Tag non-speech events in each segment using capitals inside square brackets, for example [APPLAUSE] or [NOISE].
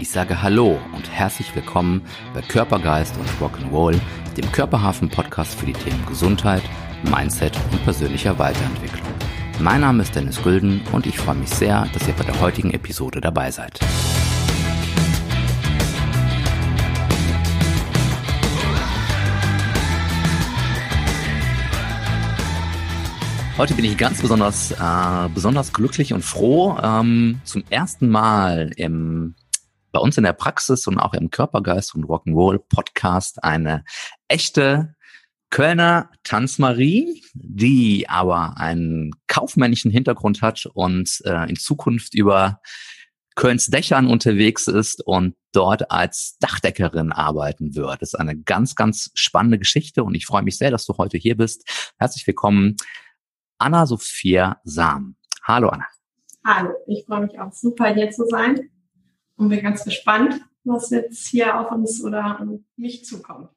Ich sage Hallo und herzlich willkommen bei Körpergeist und Rock'n'Roll, dem Körperhafen-Podcast für die Themen Gesundheit, Mindset und persönlicher Weiterentwicklung. Mein Name ist Dennis Gülden und ich freue mich sehr, dass ihr bei der heutigen Episode dabei seid. Heute bin ich ganz besonders, äh, besonders glücklich und froh, ähm, zum ersten Mal im, bei uns in der Praxis und auch im Körpergeist und Rock'n'Roll Podcast eine echte Kölner Tanzmarie, die aber einen kaufmännischen Hintergrund hat und äh, in Zukunft über Kölns Dächern unterwegs ist und dort als Dachdeckerin arbeiten wird. Das ist eine ganz, ganz spannende Geschichte und ich freue mich sehr, dass du heute hier bist. Herzlich willkommen, Anna-Sophia Sam. Hallo Anna. Hallo, ich freue mich auch super hier zu sein und bin ganz gespannt, was jetzt hier auf uns oder an mich zukommt.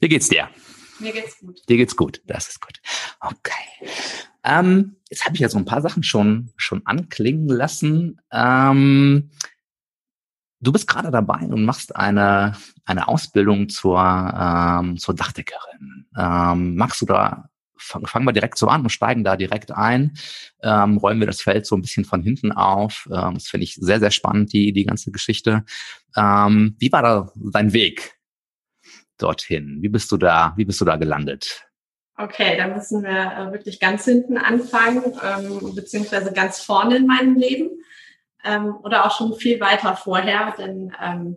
Wie geht's dir? Mir geht's gut. Dir geht's gut, das ist gut. Okay. Ähm, jetzt habe ich ja so ein paar Sachen schon schon anklingen lassen. Ähm, du bist gerade dabei und machst eine eine Ausbildung zur ähm, zur Dachdeckerin. Ähm, magst du da fangen fang wir direkt so an und steigen da direkt ein, ähm, räumen wir das Feld so ein bisschen von hinten auf. Ähm, das finde ich sehr, sehr spannend, die, die ganze Geschichte. Ähm, wie war da dein Weg dorthin? Wie bist du da, wie bist du da gelandet? Okay, da müssen wir äh, wirklich ganz hinten anfangen, ähm, beziehungsweise ganz vorne in meinem Leben ähm, oder auch schon viel weiter vorher, denn ähm,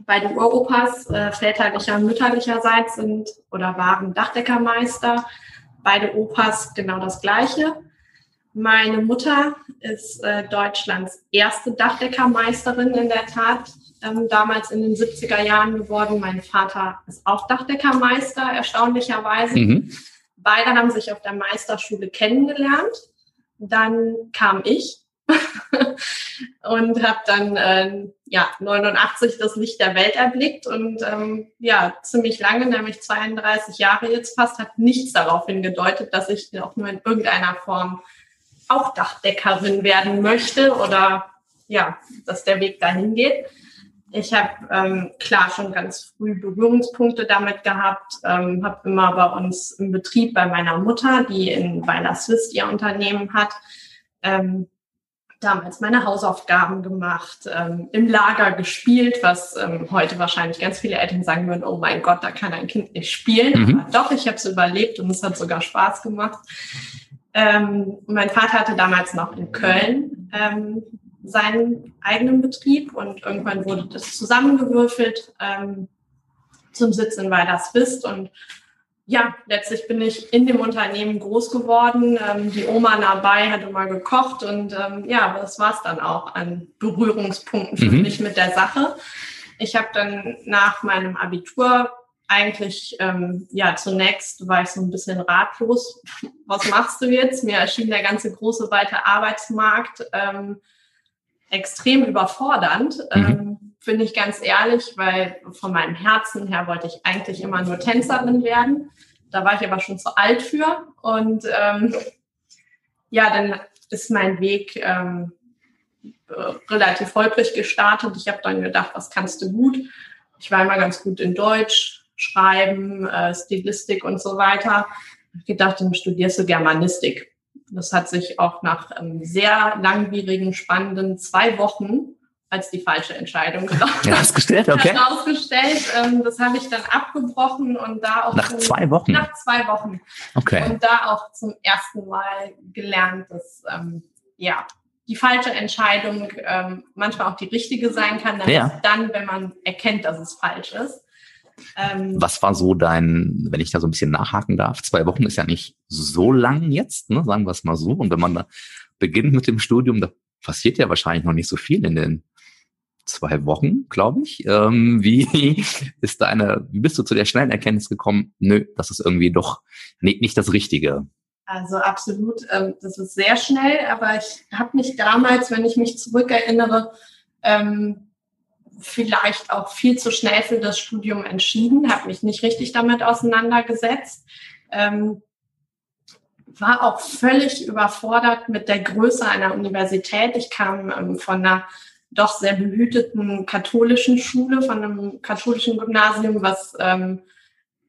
beide Uropas äh, väterlicher und mütterlicherseits sind oder waren Dachdeckermeister. Beide Opas genau das Gleiche. Meine Mutter ist äh, Deutschlands erste Dachdeckermeisterin in der Tat, ähm, damals in den 70er Jahren geworden. Mein Vater ist auch Dachdeckermeister, erstaunlicherweise. Mhm. Beide haben sich auf der Meisterschule kennengelernt. Dann kam ich [LAUGHS] und habe dann äh, ja 89 das Licht der Welt erblickt und ähm, ja ziemlich lange, nämlich 32 Jahre jetzt fast, hat nichts darauf hingedeutet, dass ich auch nur in irgendeiner Form auch Dachdeckerin werden möchte oder ja, dass der Weg dahin geht. Ich habe ähm, klar schon ganz früh Berührungspunkte damit gehabt, ähm, habe immer bei uns im Betrieb bei meiner Mutter, die in Weiler Swiss ihr Unternehmen hat, ähm, damals meine Hausaufgaben gemacht, ähm, im Lager gespielt, was ähm, heute wahrscheinlich ganz viele Eltern sagen würden, oh mein Gott, da kann ein Kind nicht spielen. Mhm. Aber doch, ich habe es überlebt und es hat sogar Spaß gemacht. Ähm, mein Vater hatte damals noch in Köln ähm, seinen eigenen Betrieb und irgendwann wurde das zusammengewürfelt ähm, zum Sitz in Weilerswist und ja, letztlich bin ich in dem Unternehmen groß geworden. Ähm, die Oma dabei hat immer gekocht und ähm, ja, das war's dann auch an Berührungspunkten für mhm. mich mit der Sache. Ich habe dann nach meinem Abitur eigentlich, ähm, ja, zunächst war ich so ein bisschen ratlos. Was machst du jetzt? Mir erschien der ganze große, weite Arbeitsmarkt ähm, extrem überfordernd. Mhm. Finde ich ganz ehrlich, weil von meinem Herzen her wollte ich eigentlich immer nur Tänzerin werden. Da war ich aber schon zu alt für. Und ähm, ja, dann ist mein Weg ähm, relativ holprig gestartet. Ich habe dann gedacht, was kannst du gut? Ich war immer ganz gut in Deutsch, Schreiben, äh, Stilistik und so weiter. Ich gedacht, dann studierst du Germanistik. Das hat sich auch nach ähm, sehr langwierigen, spannenden zwei Wochen als die falsche Entscheidung [LAUGHS] herausgestellt. Okay. Herausgestellt. Ähm, das habe ich dann abgebrochen und da auch nach zum, zwei Wochen. Nach zwei Wochen. Okay. Und da auch zum ersten Mal gelernt, dass ähm, ja die falsche Entscheidung ähm, manchmal auch die richtige sein kann, ja. dann, wenn man erkennt, dass es falsch ist. Ähm, Was war so dein, wenn ich da so ein bisschen nachhaken darf, zwei Wochen ist ja nicht so lang jetzt, ne, sagen wir es mal so. Und wenn man da beginnt mit dem Studium, da passiert ja wahrscheinlich noch nicht so viel in den zwei Wochen, glaube ich. Ähm, wie [LAUGHS] ist deine, wie bist du zu der schnellen Erkenntnis gekommen? Nö, das ist irgendwie doch nicht, nicht das Richtige. Also absolut, ähm, das ist sehr schnell, aber ich habe mich damals, wenn ich mich zurückerinnere, ähm, vielleicht auch viel zu schnell für das Studium entschieden, habe mich nicht richtig damit auseinandergesetzt. Ähm, war auch völlig überfordert mit der Größe einer Universität. Ich kam ähm, von einer doch sehr behüteten katholischen Schule, von einem katholischen Gymnasium, was ähm,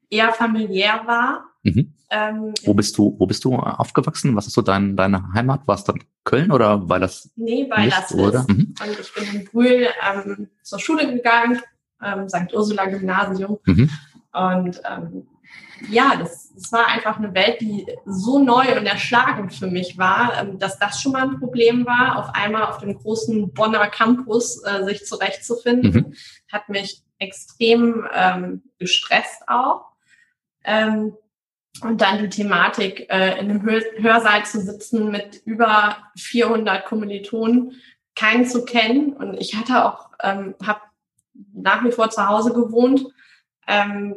eher familiär war. Mhm. Ähm, wo bist du, wo bist du aufgewachsen? Was ist so dein, deine Heimat? War es dann Köln oder weil das? Nee, weil das ist. Mhm. Und ich bin in Brühl ähm, zur Schule gegangen, ähm, St. Ursula Gymnasium. Mhm. Und ähm, ja, das, das war einfach eine Welt, die so neu und erschlagend für mich war, ähm, dass das schon mal ein Problem war, auf einmal auf dem großen Bonner Campus äh, sich zurechtzufinden. Mhm. Hat mich extrem ähm, gestresst auch. Ähm, und dann die Thematik, äh, in einem Hör Hörsaal zu sitzen mit über 400 Kommilitonen, keinen zu kennen. Und ich hatte auch, ähm, habe nach wie vor zu Hause gewohnt ähm,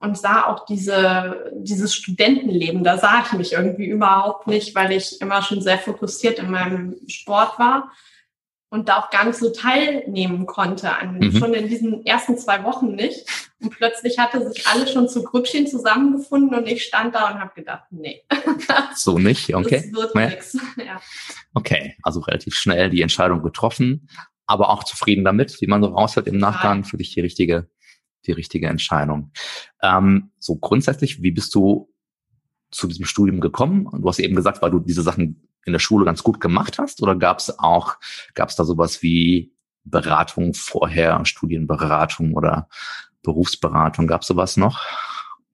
und sah auch diese, dieses Studentenleben. Da sah ich mich irgendwie überhaupt nicht, weil ich immer schon sehr fokussiert in meinem Sport war und da auch gar nicht so teilnehmen konnte, an, mhm. schon in diesen ersten zwei Wochen nicht. Und plötzlich hatte sich alle schon zu Grüppchen zusammengefunden und ich stand da und habe gedacht, nee. [LAUGHS] So nicht, okay. Das wird ja. nix. [LAUGHS] Ja. Okay, also relativ schnell die Entscheidung getroffen, aber auch zufrieden damit, wie man so raushört im Nachgang, für dich die richtige, die richtige Entscheidung. Ähm, so grundsätzlich, wie bist du zu diesem Studium gekommen? Du hast eben gesagt, weil du diese Sachen in der Schule ganz gut gemacht hast? Oder gab es auch, gab es da sowas wie Beratung vorher, Studienberatung oder Berufsberatung? Gab es sowas noch?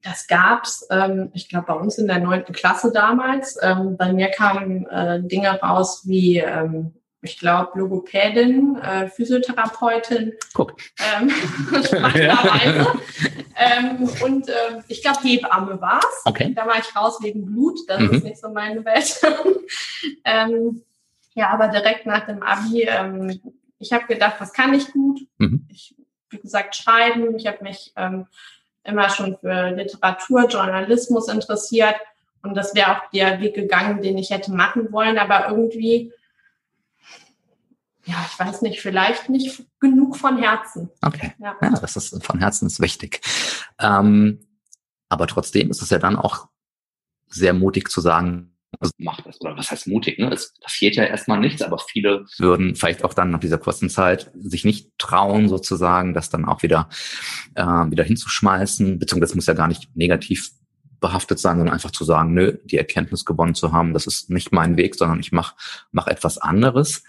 Das gab's, ähm, ich glaube, bei uns in der neunten Klasse damals. Ähm, bei mir kamen äh, Dinge raus wie ähm, ich glaube, Logopädin, äh, Physiotherapeutin. Guck. Ähm, [LAUGHS] spannenderweise. ähm, und äh, ich glaube, Hebamme war's. Okay. Da war ich raus wegen Blut. Das mhm. ist nicht so meine Welt. [LAUGHS] ähm, ja, aber direkt nach dem Abi, ähm, ich habe gedacht, was kann ich gut? Mhm. Ich, wie gesagt, schreiben. Ich habe mich ähm, immer schon für Literatur, Journalismus interessiert. Und das wäre auch der Weg gegangen, den ich hätte machen wollen. Aber irgendwie ja, ich weiß nicht, vielleicht nicht genug von Herzen. Okay. Ja, ja das ist von Herzen ist wichtig. Ähm, aber trotzdem ist es ja dann auch sehr mutig zu sagen, also macht das, oder was heißt mutig, ne? Es passiert ja erstmal nichts, aber viele würden vielleicht auch dann nach dieser kurzen Zeit sich nicht trauen, sozusagen, das dann auch wieder, äh, wieder hinzuschmeißen, beziehungsweise das muss ja gar nicht negativ behaftet sein, sondern einfach zu sagen, nö, die Erkenntnis gewonnen zu haben, das ist nicht mein Weg, sondern ich mache mach etwas anderes.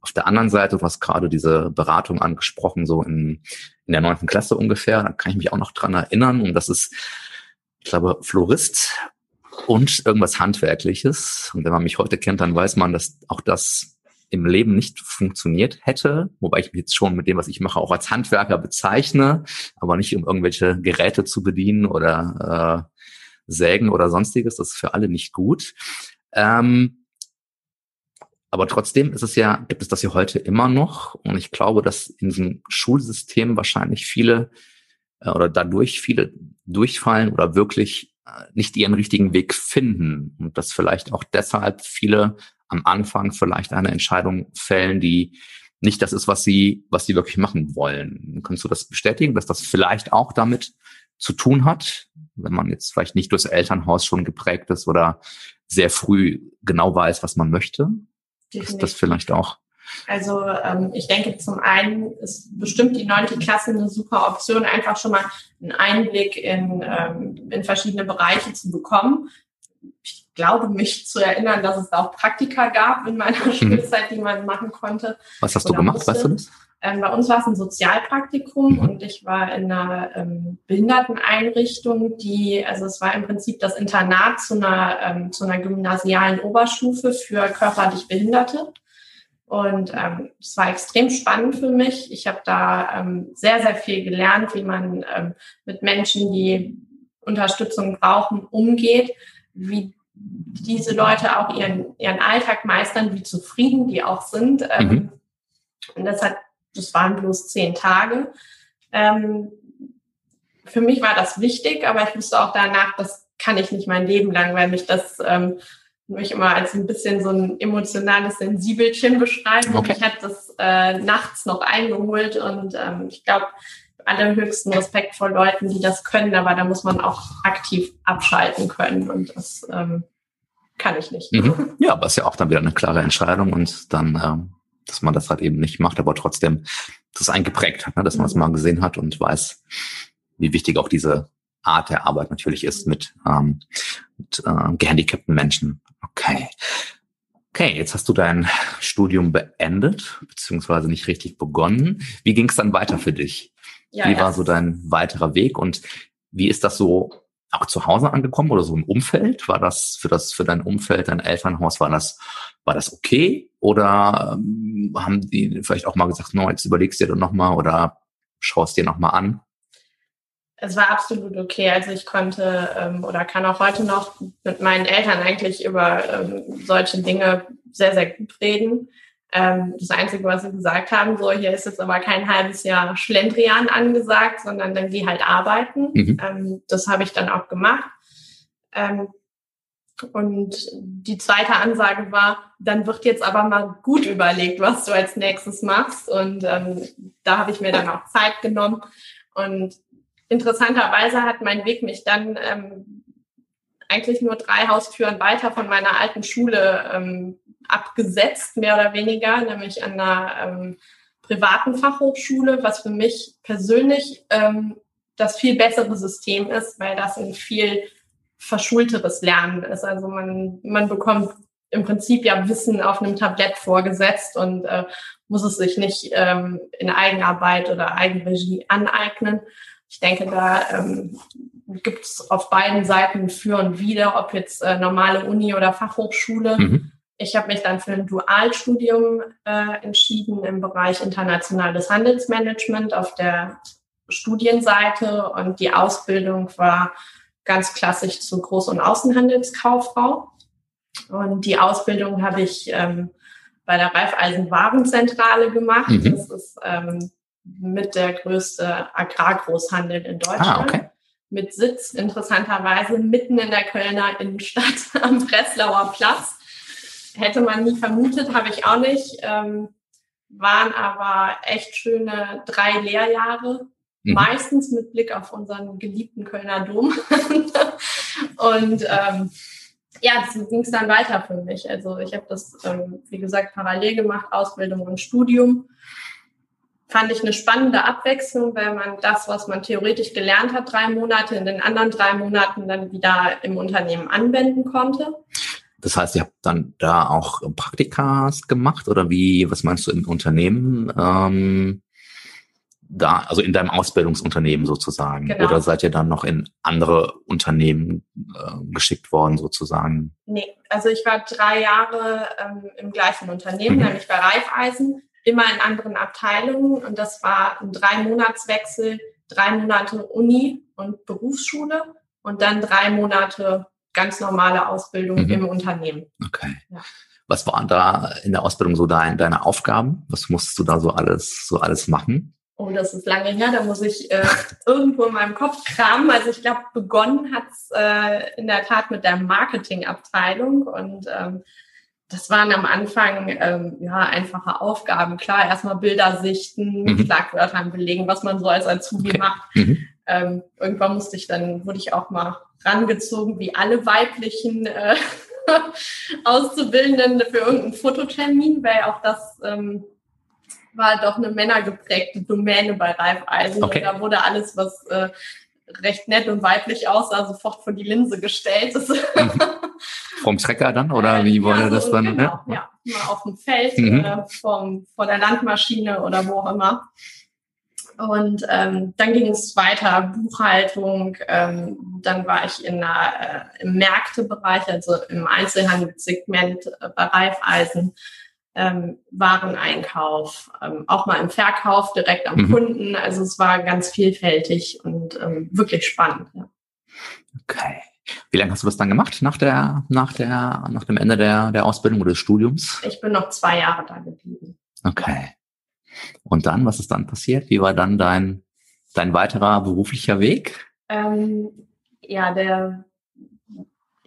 Auf der anderen Seite, du hast gerade diese Beratung angesprochen, so in, in der neunten Klasse ungefähr, da kann ich mich auch noch dran erinnern. Und das ist, ich glaube, Florist und irgendwas Handwerkliches. Und wenn man mich heute kennt, dann weiß man, dass auch das im Leben nicht funktioniert hätte, wobei ich mich jetzt schon mit dem, was ich mache, auch als Handwerker bezeichne, aber nicht um irgendwelche Geräte zu bedienen oder äh, Sägen oder sonstiges. Das ist für alle nicht gut. Ähm, aber trotzdem ist es ja, gibt es das ja heute immer noch. Und ich glaube, dass in diesem Schulsystem wahrscheinlich viele äh, oder dadurch viele durchfallen oder wirklich äh, nicht ihren richtigen Weg finden. Und dass vielleicht auch deshalb viele am Anfang vielleicht eine Entscheidung fällen, die nicht das ist, was sie, was sie wirklich machen wollen. Kannst du das bestätigen, dass das vielleicht auch damit zu tun hat, wenn man jetzt vielleicht nicht durchs Elternhaus schon geprägt ist oder sehr früh genau weiß, was man möchte? Definitiv. Ist das vielleicht auch? Also ähm, ich denke, zum einen ist bestimmt die neunte Klasse eine super Option, einfach schon mal einen Einblick in, ähm, in verschiedene Bereiche zu bekommen. Ich glaube, mich zu erinnern, dass es auch Praktika gab in meiner mhm. Schulzeit, die man machen konnte. Was hast du gemacht, musste. weißt du das? Ähm, bei uns war es ein Sozialpraktikum und ich war in einer ähm, Behinderteneinrichtung, die, also es war im Prinzip das Internat zu einer, ähm, zu einer gymnasialen Oberstufe für körperlich Behinderte. Und ähm, es war extrem spannend für mich. Ich habe da ähm, sehr, sehr viel gelernt, wie man ähm, mit Menschen, die Unterstützung brauchen, umgeht, wie diese Leute auch ihren, ihren Alltag meistern, wie zufrieden die auch sind. Ähm, mhm. Und das hat das waren bloß zehn Tage. Ähm, für mich war das wichtig, aber ich wusste auch danach, das kann ich nicht mein Leben lang, weil mich das ähm, mich immer als ein bisschen so ein emotionales Sensibelchen beschreiben. Okay. Ich habe das äh, nachts noch eingeholt und ähm, ich glaube, allerhöchsten Respekt vor Leuten, die das können, aber da muss man auch aktiv abschalten können und das ähm, kann ich nicht. Mhm. Ja, aber ist ja auch dann wieder eine klare Entscheidung und dann ähm, dass man das halt eben nicht macht, aber trotzdem das eingeprägt hat, ne? dass man es mhm. mal gesehen hat und weiß, wie wichtig auch diese Art der Arbeit natürlich ist mit, ähm, mit äh, gehandicapten Menschen. Okay. Okay, jetzt hast du dein Studium beendet, beziehungsweise nicht richtig begonnen. Wie ging es dann weiter für dich? Ja, wie war so dein weiterer Weg und wie ist das so auch zu Hause angekommen oder so im Umfeld? War das für das für dein Umfeld, dein Elternhaus, war das war das okay oder ähm, haben die vielleicht auch mal gesagt, no, jetzt überlegst du dir doch noch mal oder schaust dir noch mal an? Es war absolut okay. Also ich konnte ähm, oder kann auch heute noch mit meinen Eltern eigentlich über ähm, solche Dinge sehr, sehr gut reden. Ähm, das Einzige, was sie gesagt haben, so hier ist jetzt aber kein halbes Jahr Schlendrian angesagt, sondern dann geh halt arbeiten. Mhm. Ähm, das habe ich dann auch gemacht. Ähm, und die zweite Ansage war, dann wird jetzt aber mal gut überlegt, was du als nächstes machst. Und ähm, da habe ich mir dann auch Zeit genommen. Und interessanterweise hat mein Weg mich dann ähm, eigentlich nur drei Haustüren weiter von meiner alten Schule ähm, abgesetzt, mehr oder weniger, nämlich an einer ähm, privaten Fachhochschule, was für mich persönlich ähm, das viel bessere System ist, weil das ein viel verschulteres Lernen ist. Also man, man bekommt im Prinzip ja Wissen auf einem Tablett vorgesetzt und äh, muss es sich nicht ähm, in Eigenarbeit oder Eigenregie aneignen. Ich denke, da ähm, gibt es auf beiden Seiten für und wider, ob jetzt äh, normale Uni oder Fachhochschule. Mhm. Ich habe mich dann für ein Dualstudium äh, entschieden im Bereich internationales Handelsmanagement auf der Studienseite und die Ausbildung war ganz klassisch zur Groß- und Außenhandelskauffrau. Und die Ausbildung habe ich ähm, bei der Raiffeisen Warenzentrale gemacht. Mhm. Das ist ähm, mit der größte Agrargroßhandel in Deutschland. Ah, okay. Mit Sitz interessanterweise mitten in der Kölner Innenstadt [LAUGHS] am Breslauer Platz. Hätte man nie vermutet, habe ich auch nicht. Ähm, waren aber echt schöne drei Lehrjahre, mhm. meistens mit Blick auf unseren geliebten Kölner Dom. [LAUGHS] Und ähm, ja, so ging es dann weiter für mich. Also ich habe das, ähm, wie gesagt, parallel gemacht, Ausbildung und Studium fand ich eine spannende Abwechslung, weil man das, was man theoretisch gelernt hat, drei Monate in den anderen drei Monaten dann wieder im Unternehmen anwenden konnte. Das heißt, ihr habt dann da auch Praktikas gemacht oder wie, was meinst du im Unternehmen? Ähm, da, also in deinem Ausbildungsunternehmen sozusagen. Genau. Oder seid ihr dann noch in andere Unternehmen äh, geschickt worden sozusagen? Nee, also ich war drei Jahre ähm, im gleichen Unternehmen, mhm. nämlich bei Raiffeisen immer in anderen Abteilungen und das war ein drei Monatswechsel, drei Monate Uni und Berufsschule und dann drei Monate ganz normale Ausbildung mhm. im Unternehmen. Okay. Ja. Was waren da in der Ausbildung so dein, deine Aufgaben? Was musstest du da so alles, so alles machen? Oh, das ist lange her, da muss ich äh, [LAUGHS] irgendwo in meinem Kopf kramen. Also ich glaube, begonnen hat's äh, in der Tat mit der Marketingabteilung und ähm, das waren am Anfang ähm, ja einfache Aufgaben. Klar, erstmal Bilder sichten, mhm. Schlagwörter belegen, was man so als Azubi okay. macht. Mhm. Ähm, irgendwann musste ich dann, wurde ich auch mal rangezogen, wie alle weiblichen äh, [LAUGHS] Auszubildenden für irgendeinen Fototermin, weil auch das ähm, war doch eine männergeprägte Domäne bei Reifeisen. Okay. Und da wurde alles, was äh, recht nett und weiblich aussah, sofort vor die Linse gestellt. Mhm. [LAUGHS] Vom Trecker dann oder wie wurde ja, das dann? Genau, ja, ja mal auf dem Feld, mhm. äh, vom, vor der Landmaschine oder wo auch immer. Und ähm, dann ging es weiter, Buchhaltung. Ähm, dann war ich in der, äh, im Märktebereich, also im Einzelhandelssegment äh, bei Reifeisen ähm, Wareneinkauf, ähm, auch mal im Verkauf direkt am mhm. Kunden. Also es war ganz vielfältig und ähm, wirklich spannend. Ja. Okay. Wie lange hast du das dann gemacht nach der, nach der, nach dem Ende der, der Ausbildung oder des Studiums? Ich bin noch zwei Jahre da geblieben. Okay. Und dann, was ist dann passiert? Wie war dann dein, dein weiterer beruflicher Weg? Ähm, ja, der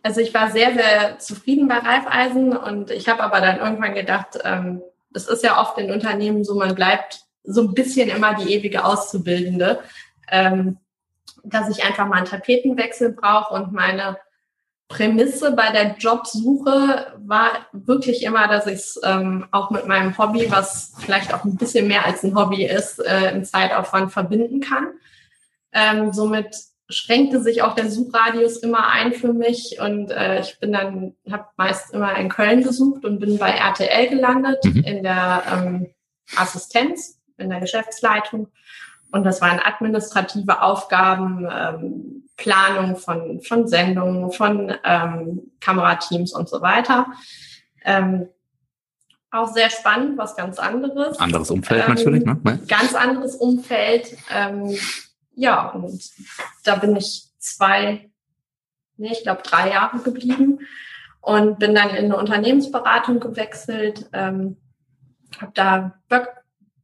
also ich war sehr, sehr zufrieden bei Reifeisen und ich habe aber dann irgendwann gedacht, ähm, das ist ja oft in Unternehmen so, man bleibt so ein bisschen immer die ewige Auszubildende, ähm, dass ich einfach mal einen Tapetenwechsel brauche und meine Prämisse bei der Jobsuche war wirklich immer, dass ich es ähm, auch mit meinem Hobby, was vielleicht auch ein bisschen mehr als ein Hobby ist, äh, im Zeitaufwand verbinden kann. Ähm, somit schränkte sich auch der Suchradius immer ein für mich und äh, ich bin dann, habe meist immer in Köln gesucht und bin bei RTL gelandet mhm. in der ähm, Assistenz, in der Geschäftsleitung und das waren administrative Aufgaben, ähm, Planung von, von Sendungen, von ähm, Kamerateams und so weiter. Ähm, auch sehr spannend, was ganz anderes. Anderes Umfeld ähm, natürlich, ne? Ganz anderes Umfeld. Ähm, ja, und da bin ich zwei, nee, ich glaube drei Jahre geblieben und bin dann in eine Unternehmensberatung gewechselt, ähm, habe da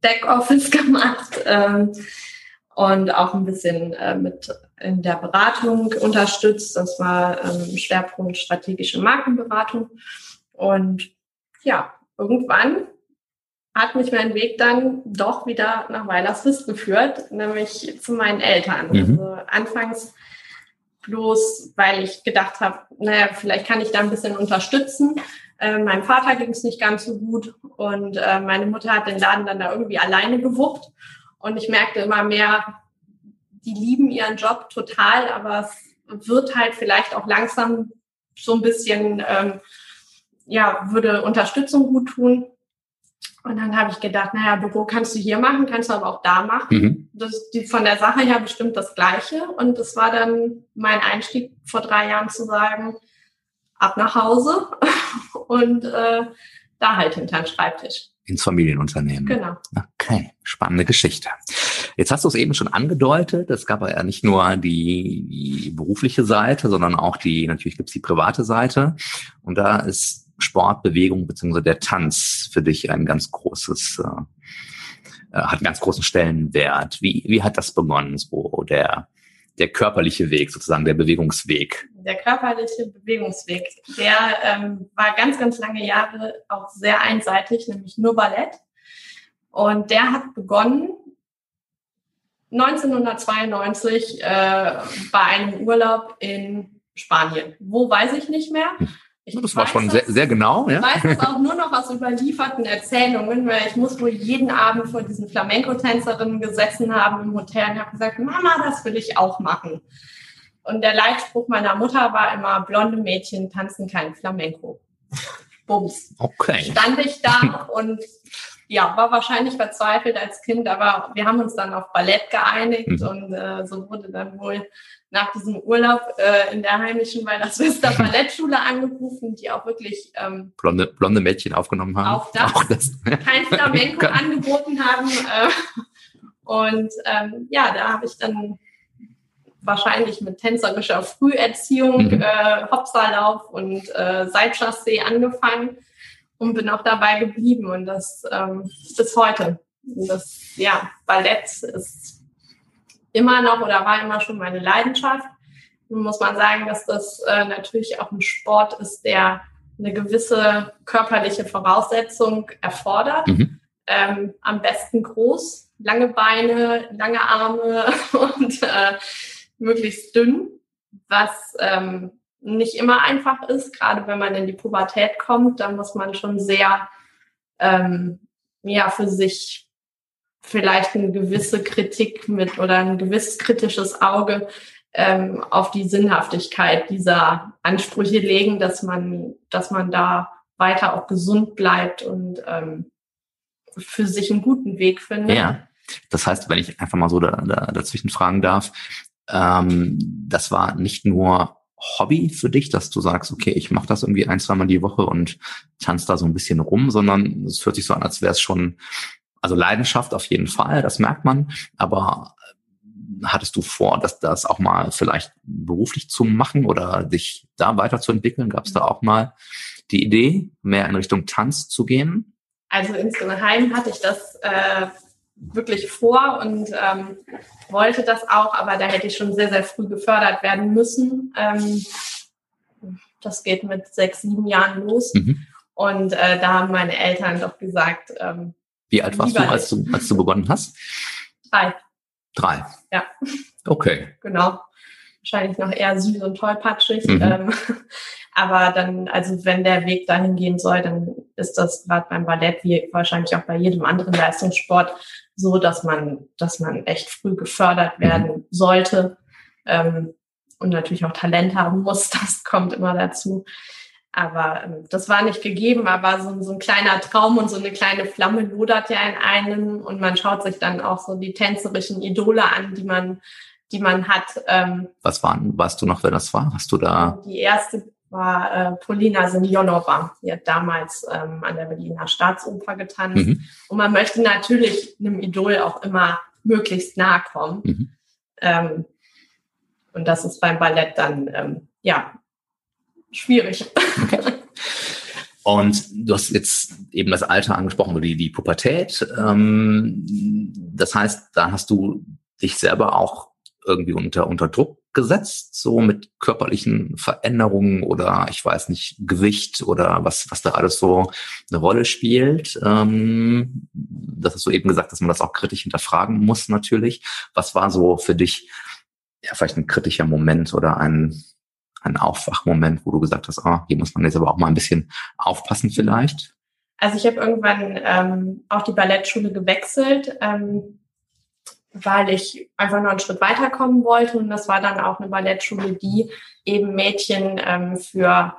Backoffice [LAUGHS] gemacht ähm, und auch ein bisschen äh, mit in der Beratung unterstützt. Das war ähm, Schwerpunkt strategische Markenberatung. Und ja, irgendwann hat mich mein Weg dann doch wieder nach Weilerswist geführt, nämlich zu meinen Eltern. Mhm. Also anfangs bloß, weil ich gedacht habe, naja, vielleicht kann ich da ein bisschen unterstützen. Äh, meinem Vater ging es nicht ganz so gut und äh, meine Mutter hat den Laden dann da irgendwie alleine gewucht. Und ich merkte immer mehr, die lieben ihren Job total, aber es wird halt vielleicht auch langsam so ein bisschen, ähm, ja, würde Unterstützung gut tun. Und dann habe ich gedacht, naja, Büro kannst du hier machen, kannst du aber auch da machen. Mhm. Das ist von der Sache her bestimmt das Gleiche. Und das war dann mein Einstieg vor drei Jahren zu sagen, ab nach Hause [LAUGHS] und äh, da halt hinter den Schreibtisch. Ins Familienunternehmen. Genau. Okay, spannende Geschichte. Jetzt hast du es eben schon angedeutet, es gab ja nicht nur die, die berufliche Seite, sondern auch die, natürlich gibt es die private Seite. Und da ist Sport, Bewegung beziehungsweise der Tanz für dich ein ganz großes, äh, äh, hat einen ganz großen Stellenwert. Wie, wie hat das begonnen, so der, der körperliche Weg sozusagen, der Bewegungsweg? Der körperliche Bewegungsweg, der ähm, war ganz, ganz lange Jahre auch sehr einseitig, nämlich nur Ballett. Und der hat begonnen 1992 äh, bei einem Urlaub in Spanien. Wo weiß ich nicht mehr. Ich das war schon sehr, sehr genau. Ja? Ich weiß es auch nur noch aus überlieferten Erzählungen, weil ich muss wohl jeden Abend vor diesen Flamenco-Tänzerinnen gesessen haben im Hotel und habe gesagt, Mama, das will ich auch machen. Und der Leitspruch meiner Mutter war immer, blonde Mädchen tanzen kein Flamenco. [LAUGHS] Bums. Okay. Stand ich da und ja, war wahrscheinlich verzweifelt als Kind, aber wir haben uns dann auf Ballett geeinigt mhm. und äh, so wurde dann wohl nach diesem Urlaub äh, in der heimischen Weilerswister [LAUGHS] Ballettschule angerufen, die auch wirklich ähm, blonde, blonde Mädchen aufgenommen haben. Auch das, auch das. [LAUGHS] kein Flamenco angeboten haben. Äh, und ähm, ja, da habe ich dann wahrscheinlich mit tänzerischer Früherziehung, mhm. äh, Hopserlauf und äh, Seitchassee angefangen und bin auch dabei geblieben und das ähm, bis heute. Und das ja, Ballett ist immer noch oder war immer schon meine Leidenschaft. Nun muss man sagen, dass das äh, natürlich auch ein Sport ist, der eine gewisse körperliche Voraussetzung erfordert. Mhm. Ähm, am besten groß, lange Beine, lange Arme [LAUGHS] und äh, möglichst dünn, was ähm, nicht immer einfach ist, gerade wenn man in die Pubertät kommt, da muss man schon sehr ähm, ja für sich vielleicht eine gewisse Kritik mit oder ein gewisses kritisches Auge ähm, auf die Sinnhaftigkeit dieser Ansprüche legen, dass man, dass man da weiter auch gesund bleibt und ähm, für sich einen guten Weg findet. Ja, das heißt, wenn ich einfach mal so da, da, dazwischen fragen darf, ähm, das war nicht nur Hobby für dich, dass du sagst, okay, ich mache das irgendwie ein, zweimal die Woche und tanze da so ein bisschen rum, sondern es hört sich so an, als wäre es schon also Leidenschaft auf jeden Fall, das merkt man. Aber hattest du vor, dass das auch mal vielleicht beruflich zu machen oder dich da weiterzuentwickeln? Gab es da auch mal die Idee, mehr in Richtung Tanz zu gehen? Also insgeheim hatte ich das äh, wirklich vor und ähm, wollte das auch, aber da hätte ich schon sehr, sehr früh gefördert werden müssen. Ähm, das geht mit sechs, sieben Jahren los. Mhm. Und äh, da haben meine Eltern doch gesagt, ähm, wie alt warst du als, du, als du begonnen hast? Drei. Drei? Ja. Okay. Genau. wahrscheinlich noch eher süß und tollpatschig. Mhm. Ähm, [LAUGHS] aber dann, also wenn der Weg dahin gehen soll, dann ist das gerade beim Ballett wie wahrscheinlich auch bei jedem anderen Leistungssport so, dass man, dass man echt früh gefördert mhm. werden mhm. sollte ähm, und natürlich auch Talent haben muss. [LAUGHS] Das kommt immer dazu. Aber ähm, das war nicht gegeben, aber so, so ein kleiner Traum und so eine kleine Flamme lodert ja in einem und man schaut sich dann auch so die tänzerischen Idole an, die man, die man hat. Ähm, Was waren, weißt du noch, wer das war? Hast du da? Die erste war äh, Polina Senjonova. Die hat damals ähm, an der Berliner Staatsoper getanzt. Mhm. Und man möchte natürlich einem Idol auch immer möglichst nahe kommen. Mhm. Ähm, und das ist beim Ballett dann, ähm, ja, schwierig. Okay. Und du hast jetzt eben das Alter angesprochen, die, die Pubertät. Ähm, das heißt, da hast du dich selber auch irgendwie unter, unter Druck gesetzt, so mit körperlichen Veränderungen oder ich weiß nicht, Gewicht oder was, was da alles so eine Rolle spielt. Ähm, das hast du eben gesagt, dass man das auch kritisch hinterfragen muss natürlich. Was war so für dich ja vielleicht ein kritischer Moment oder ein, ein Aufwachmoment, wo du gesagt hast, ah, hier muss man jetzt aber auch mal ein bisschen aufpassen vielleicht? Also ich habe irgendwann ähm, auch die Ballettschule gewechselt, ähm, weil ich einfach noch einen Schritt weiterkommen wollte. Und das war dann auch eine Ballettschule, die eben Mädchen ähm, für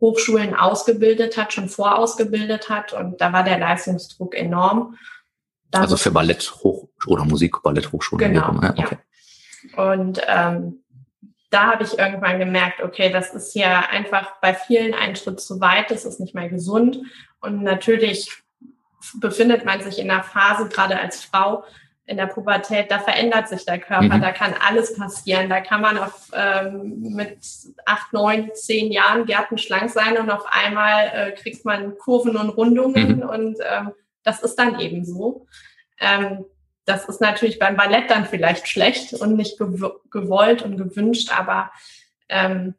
Hochschulen ausgebildet hat, schon vorausgebildet hat. Und da war der Leistungsdruck enorm. Da also für Ballett hoch oder Musik Balletthochschule. Genau. Ja, okay. ja. Und ähm, da habe ich irgendwann gemerkt, okay, das ist hier einfach bei vielen einen Schritt zu weit, das ist nicht mehr gesund. Und natürlich befindet man sich in einer Phase, gerade als Frau, in der Pubertät, da verändert sich der Körper, mhm. da kann alles passieren. Da kann man auf, ähm, mit acht, neun, zehn Jahren gärtenschlank sein und auf einmal äh, kriegt man Kurven und Rundungen mhm. und ähm, das ist dann eben so. Ähm, das ist natürlich beim Ballett dann vielleicht schlecht und nicht gewollt und gewünscht, aber ähm,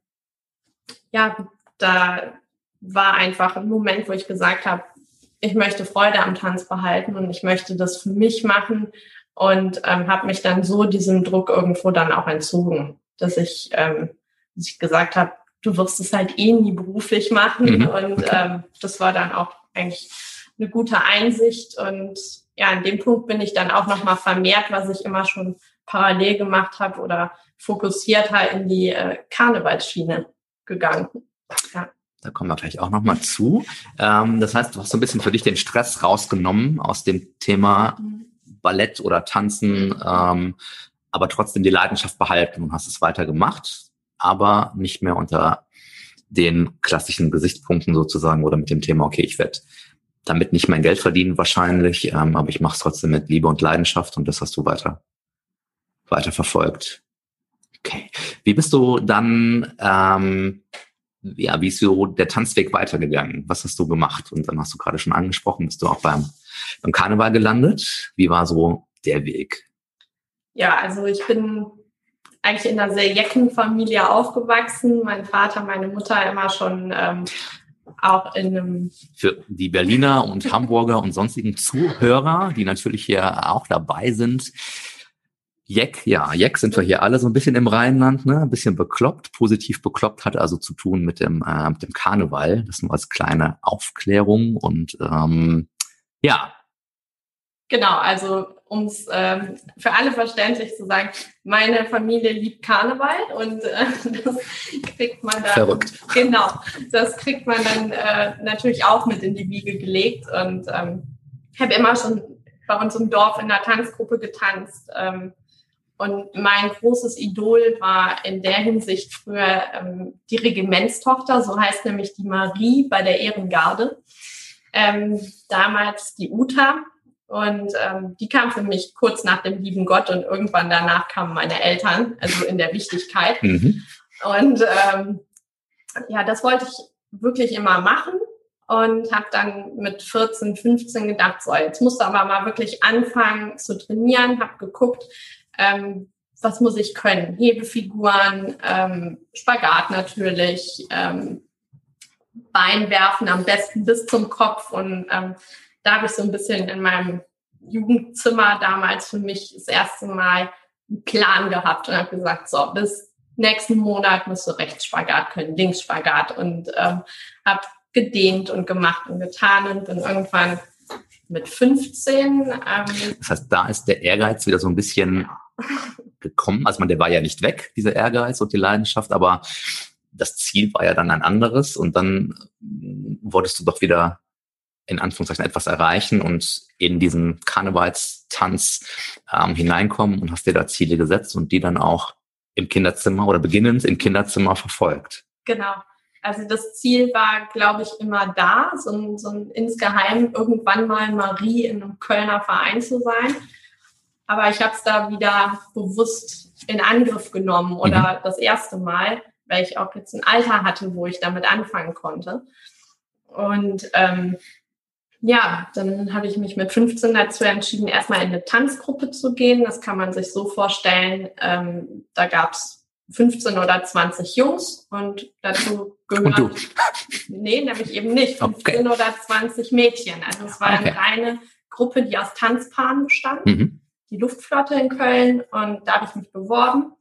ja, da war einfach ein Moment, wo ich gesagt habe, ich möchte Freude am Tanz behalten und ich möchte das für mich machen und ähm, habe mich dann so diesem Druck irgendwo dann auch entzogen, dass ich, ähm, dass ich gesagt habe, du wirst es halt eh nie beruflich machen mhm. und ähm, das war dann auch eigentlich eine gute Einsicht und ja, an dem Punkt bin ich dann auch nochmal vermehrt, was ich immer schon parallel gemacht habe oder fokussierter in die äh, Karnevalsschiene gegangen. Ja. Da kommen wir gleich auch nochmal zu. Ähm, das heißt, du hast so ein bisschen für dich den Stress rausgenommen aus dem Thema mhm. Ballett oder Tanzen, ähm, aber trotzdem die Leidenschaft behalten und hast es weiter gemacht, aber nicht mehr unter den klassischen Gesichtspunkten sozusagen oder mit dem Thema, okay, ich werde damit nicht mein Geld verdienen wahrscheinlich, ähm, aber ich mache es trotzdem mit Liebe und Leidenschaft und das hast du weiter, weiter verfolgt. Okay. Wie bist du dann, ähm, ja, wie ist so der Tanzweg weitergegangen? Was hast du gemacht? Und dann hast du gerade schon angesprochen, bist du auch beim, beim Karneval gelandet. Wie war so der Weg? Ja, also ich bin eigentlich in einer sehr jecken Familie aufgewachsen. Mein Vater, meine Mutter immer schon ähm, auch in einem. Für die Berliner und Hamburger und sonstigen Zuhörer, die natürlich hier auch dabei sind. Jeck, ja, Jeck sind wir hier alle so ein bisschen im Rheinland, ne? Ein bisschen bekloppt, positiv bekloppt, hat also zu tun mit dem, äh, mit dem Karneval. Das nur als kleine Aufklärung und ähm, ja. Genau, also um es ähm, für alle verständlich zu sagen, meine Familie liebt Karneval und äh, das kriegt man dann. Verrückt. Genau, das kriegt man dann äh, natürlich auch mit in die Wiege gelegt und ähm, habe immer schon bei uns im Dorf in der Tanzgruppe getanzt. Ähm, und mein großes Idol war in der Hinsicht früher ähm, die Regimentstochter, so heißt nämlich die Marie bei der Ehrengarde. Ähm, damals die Uta, und ähm, die kam für mich kurz nach dem lieben Gott und irgendwann danach kamen meine Eltern, also in der Wichtigkeit. Mhm. Und ähm, ja, das wollte ich wirklich immer machen und habe dann mit 14, 15 gedacht, so, jetzt musst du aber mal wirklich anfangen zu trainieren, habe geguckt, ähm, was muss ich können? Hebefiguren, ähm, Spagat natürlich, ähm, Beinwerfen am besten bis zum Kopf und ähm, da habe ich so ein bisschen in meinem Jugendzimmer damals für mich das erste Mal einen Plan gehabt und habe gesagt, so, bis nächsten Monat musst du Rechtsspagat können, Linksspagat und ähm, habe gedehnt und gemacht und getan und dann irgendwann mit 15. Ähm, das heißt, da ist der Ehrgeiz wieder so ein bisschen [LAUGHS] gekommen. Also man, der war ja nicht weg, dieser Ehrgeiz und die Leidenschaft, aber das Ziel war ja dann ein anderes und dann wolltest du doch wieder in Anführungszeichen etwas erreichen und in diesen Karnevalstanz ähm, hineinkommen und hast dir da Ziele gesetzt und die dann auch im Kinderzimmer oder beginnend im Kinderzimmer verfolgt. Genau. Also das Ziel war, glaube ich, immer da, so ein, so ein insgeheim irgendwann mal Marie in einem Kölner Verein zu sein. Aber ich habe es da wieder bewusst in Angriff genommen oder mhm. das erste Mal, weil ich auch jetzt ein Alter hatte, wo ich damit anfangen konnte. Und ähm, ja, dann habe ich mich mit 15 dazu entschieden, erstmal in eine Tanzgruppe zu gehen. Das kann man sich so vorstellen. Ähm, da gab's 15 oder 20 Jungs und dazu gehört. Und du? Nee, nämlich eben nicht. 15 okay. oder 20 Mädchen. Also es war okay. eine reine Gruppe, die aus Tanzpaaren bestand. Mhm. Die Luftflotte in Köln und da habe ich mich beworben.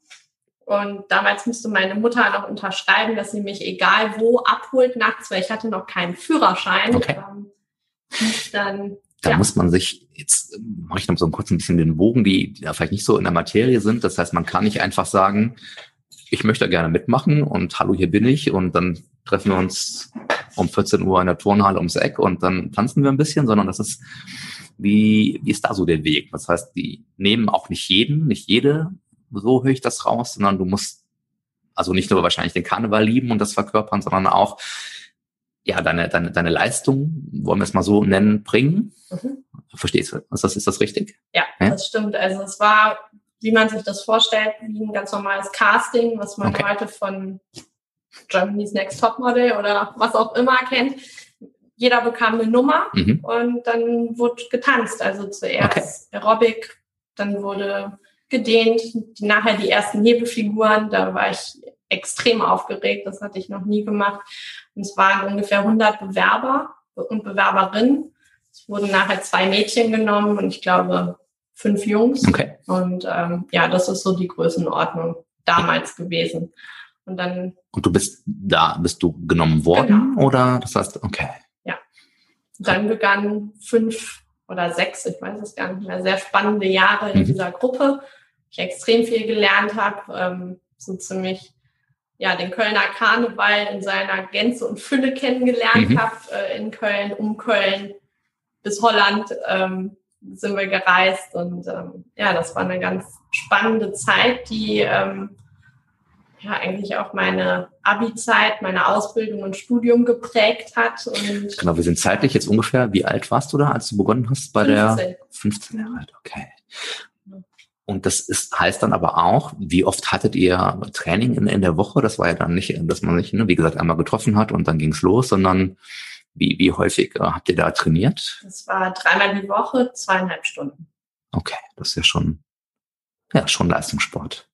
Und damals musste meine Mutter noch unterschreiben, dass sie mich egal wo abholt nachts, weil ich hatte noch keinen Führerschein. Okay. Ähm, [LAUGHS] dann da ja. muss man sich, jetzt mache ich noch so kurz ein bisschen den Bogen, die, die da vielleicht nicht so in der Materie sind. Das heißt, man kann nicht einfach sagen, ich möchte gerne mitmachen und hallo, hier bin ich und dann treffen wir uns um 14 Uhr in der Turnhalle ums Eck und dann tanzen wir ein bisschen, sondern das ist, wie, wie ist da so der Weg? Das heißt, die nehmen auch nicht jeden, nicht jede, so höre ich das raus, sondern du musst also nicht nur wahrscheinlich den Karneval lieben und das verkörpern, sondern auch ja, deine, deine, deine Leistung, wollen wir es mal so nennen, bringen. Mhm. Verstehst du? Ist das, ist das richtig? Ja, ja, das stimmt. Also es war, wie man sich das vorstellt, wie ein ganz normales Casting, was man okay. heute von Germany's Next Topmodel oder was auch immer kennt. Jeder bekam eine Nummer mhm. und dann wurde getanzt. Also zuerst okay. Aerobic, dann wurde gedehnt, nachher die ersten Hebefiguren, da war ich extrem aufgeregt, das hatte ich noch nie gemacht. Und es waren ungefähr 100 Bewerber und Bewerberinnen. Es wurden nachher zwei Mädchen genommen und ich glaube fünf Jungs. Okay. Und ähm, ja, das ist so die Größenordnung damals gewesen. Und dann. Und du bist da, bist du genommen worden genau. oder das heißt, okay. Ja. Dann begannen fünf oder sechs, ich weiß es gar nicht mehr, sehr spannende Jahre in mhm. dieser Gruppe. Ich extrem viel gelernt habe, ähm, so ziemlich ja, den Kölner Karneval in seiner Gänze und Fülle kennengelernt mhm. habe, äh, in Köln, um Köln bis Holland ähm, sind wir gereist und ähm, ja, das war eine ganz spannende Zeit, die ähm, ja eigentlich auch meine Abi-Zeit, meine Ausbildung und Studium geprägt hat. Und genau, wir sind zeitlich jetzt ungefähr, wie alt warst du da, als du begonnen hast bei 15. der 15 Jahre alt, okay. Und das ist, heißt dann aber auch, wie oft hattet ihr Training in, in der Woche? Das war ja dann nicht, dass man sich, ne, wie gesagt, einmal getroffen hat und dann ging's los, sondern wie, wie häufig äh, habt ihr da trainiert? Das war dreimal die Woche, zweieinhalb Stunden. Okay, das ist ja schon, ja, schon Leistungssport.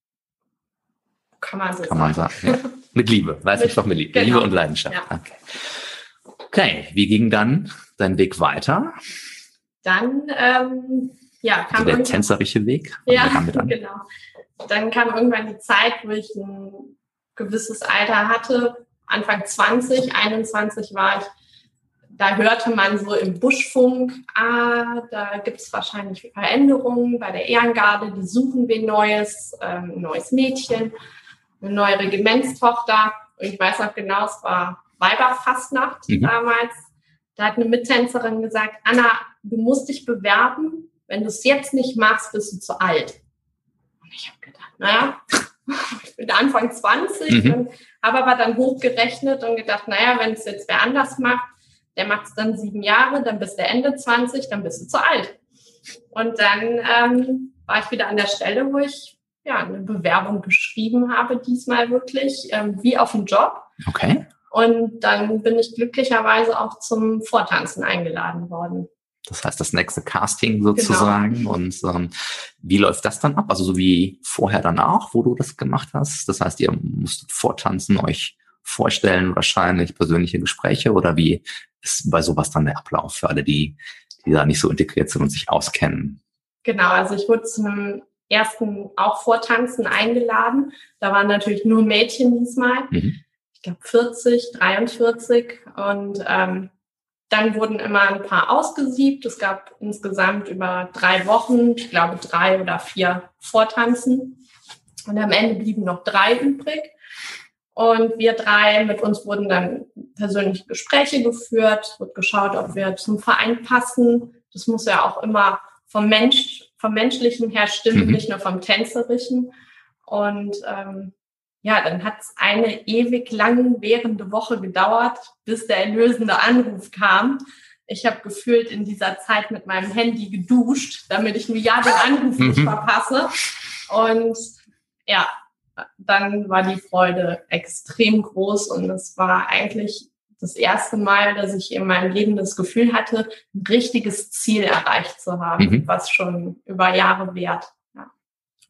Kann man so Kann sagen. man sagen. Ja. [LAUGHS] Mit Liebe, Leistungssport mit Liebe. Genau. Liebe und Leidenschaft. Ja. Okay. okay, wie ging dann dein Weg weiter? Dann ähm, ja, kam also der tänzerische Weg. [LAUGHS] Ja, genau. Dann kam irgendwann die Zeit, wo ich ein gewisses Alter hatte. Anfang 20, 21 war ich. Da hörte man so im Buschfunk, ah, da gibt es wahrscheinlich Veränderungen bei der Ehrengarde, die suchen wir Neues, ähm, ein neues Mädchen, eine neue Regimentstochter. Und ich weiß noch genau, es war Weiberfastnacht mhm. damals. Da hat eine Mittänzerin gesagt, Anna, du musst dich bewerben wenn du es jetzt nicht machst, bist du zu alt. Und ich habe gedacht, naja, [LAUGHS] ich bin Anfang 20 mhm. und habe aber dann hochgerechnet und gedacht, naja, wenn es jetzt wer anders macht, der macht es dann sieben Jahre, dann bist du Ende 20, dann bist du zu alt. Und dann ähm, war ich wieder an der Stelle, wo ich ja eine Bewerbung geschrieben habe, diesmal wirklich, ähm, wie auf den Job. Okay. Und dann bin ich glücklicherweise auch zum Vortanzen eingeladen worden. Das heißt, das nächste Casting sozusagen. Genau. Und ähm, wie läuft das dann ab? Also so wie vorher dann auch, wo du das gemacht hast. Das heißt, ihr musstet vortanzen, euch vorstellen, wahrscheinlich persönliche Gespräche oder wie ist bei sowas dann der Ablauf für alle, die, die da nicht so integriert sind und sich auskennen? Genau, also ich wurde zu einem ersten auch Vortanzen eingeladen. Da waren natürlich nur Mädchen diesmal. Mhm. Ich glaube 40, 43. Und ähm, dann wurden immer ein paar ausgesiebt. Es gab insgesamt über drei Wochen, ich glaube, drei oder vier Vortanzen. Und am Ende blieben noch drei übrig. Und wir drei, mit uns wurden dann persönliche Gespräche geführt, wird geschaut, ob wir zum Verein passen. Das muss ja auch immer vom Mensch, vom Menschlichen her stimmen, mhm. nicht nur vom Tänzerischen. Und ähm, ja, dann hat es eine ewig lang währende Woche gedauert, bis der erlösende Anruf kam. Ich habe gefühlt in dieser Zeit mit meinem Handy geduscht, damit ich nur ja den Anruf nicht mhm. verpasse. Und ja, dann war die Freude extrem groß und es war eigentlich das erste Mal, dass ich in meinem Leben das Gefühl hatte, ein richtiges Ziel erreicht zu haben, mhm. was schon über Jahre währt.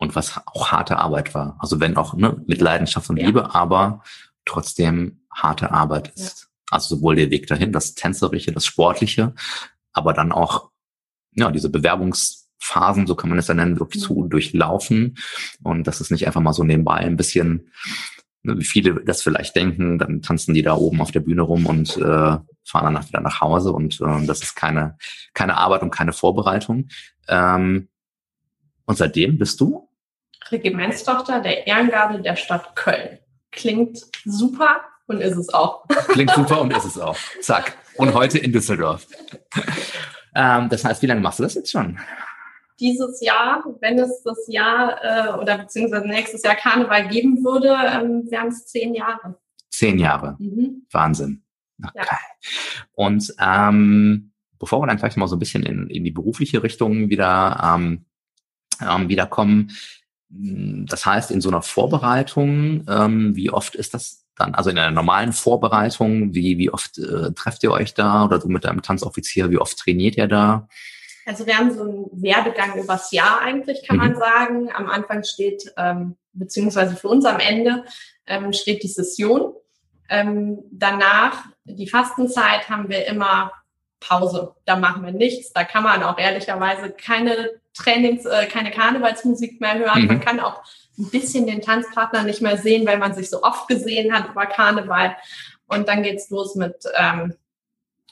Und was auch harte Arbeit war. Also wenn auch ne, mit Leidenschaft und ja. Liebe, aber trotzdem harte Arbeit ist. Ja. Also sowohl der Weg dahin, das Tänzerische, das Sportliche, aber dann auch ja, diese Bewerbungs- Phasen, so kann man es ja nennen, wirklich zu durchlaufen. Und das ist nicht einfach mal so nebenbei ein bisschen, ne, wie viele das vielleicht denken, dann tanzen die da oben auf der Bühne rum und äh, fahren danach wieder nach Hause. Und äh, das ist keine, keine Arbeit und keine Vorbereitung. Ähm, und seitdem bist du? Regimentstochter der Ehrengarde der Stadt Köln. Klingt super und ist es auch. Klingt super und ist es auch. Zack. Und heute in Düsseldorf. ähm, das heißt, wie lange machst du das jetzt schon? dieses Jahr, wenn es das Jahr äh, oder beziehungsweise nächstes Jahr Karneval geben würde, ähm, wären es zehn Jahre. Zehn Jahre. Mhm. Wahnsinn. Okay. Ja. Und ähm, bevor wir dann vielleicht mal so ein bisschen in, in die berufliche Richtung wieder ähm, ähm, wieder kommen, das heißt, in so einer Vorbereitung, ähm, wie oft ist das dann, also in einer normalen Vorbereitung, wie, wie oft äh, trefft ihr euch da oder du mit deinem Tanzoffizier, wie oft trainiert ihr da? Also wir haben so einen Werdegang übers Jahr eigentlich, kann mhm. man sagen. Am Anfang steht, ähm, beziehungsweise für uns am Ende, ähm, steht die Session. Ähm, danach, die Fastenzeit, haben wir immer Pause. Da machen wir nichts. Da kann man auch ehrlicherweise keine Trainings, äh, keine Karnevalsmusik mehr hören. Mhm. Man kann auch ein bisschen den Tanzpartner nicht mehr sehen, weil man sich so oft gesehen hat über Karneval. Und dann geht's los mit, ähm,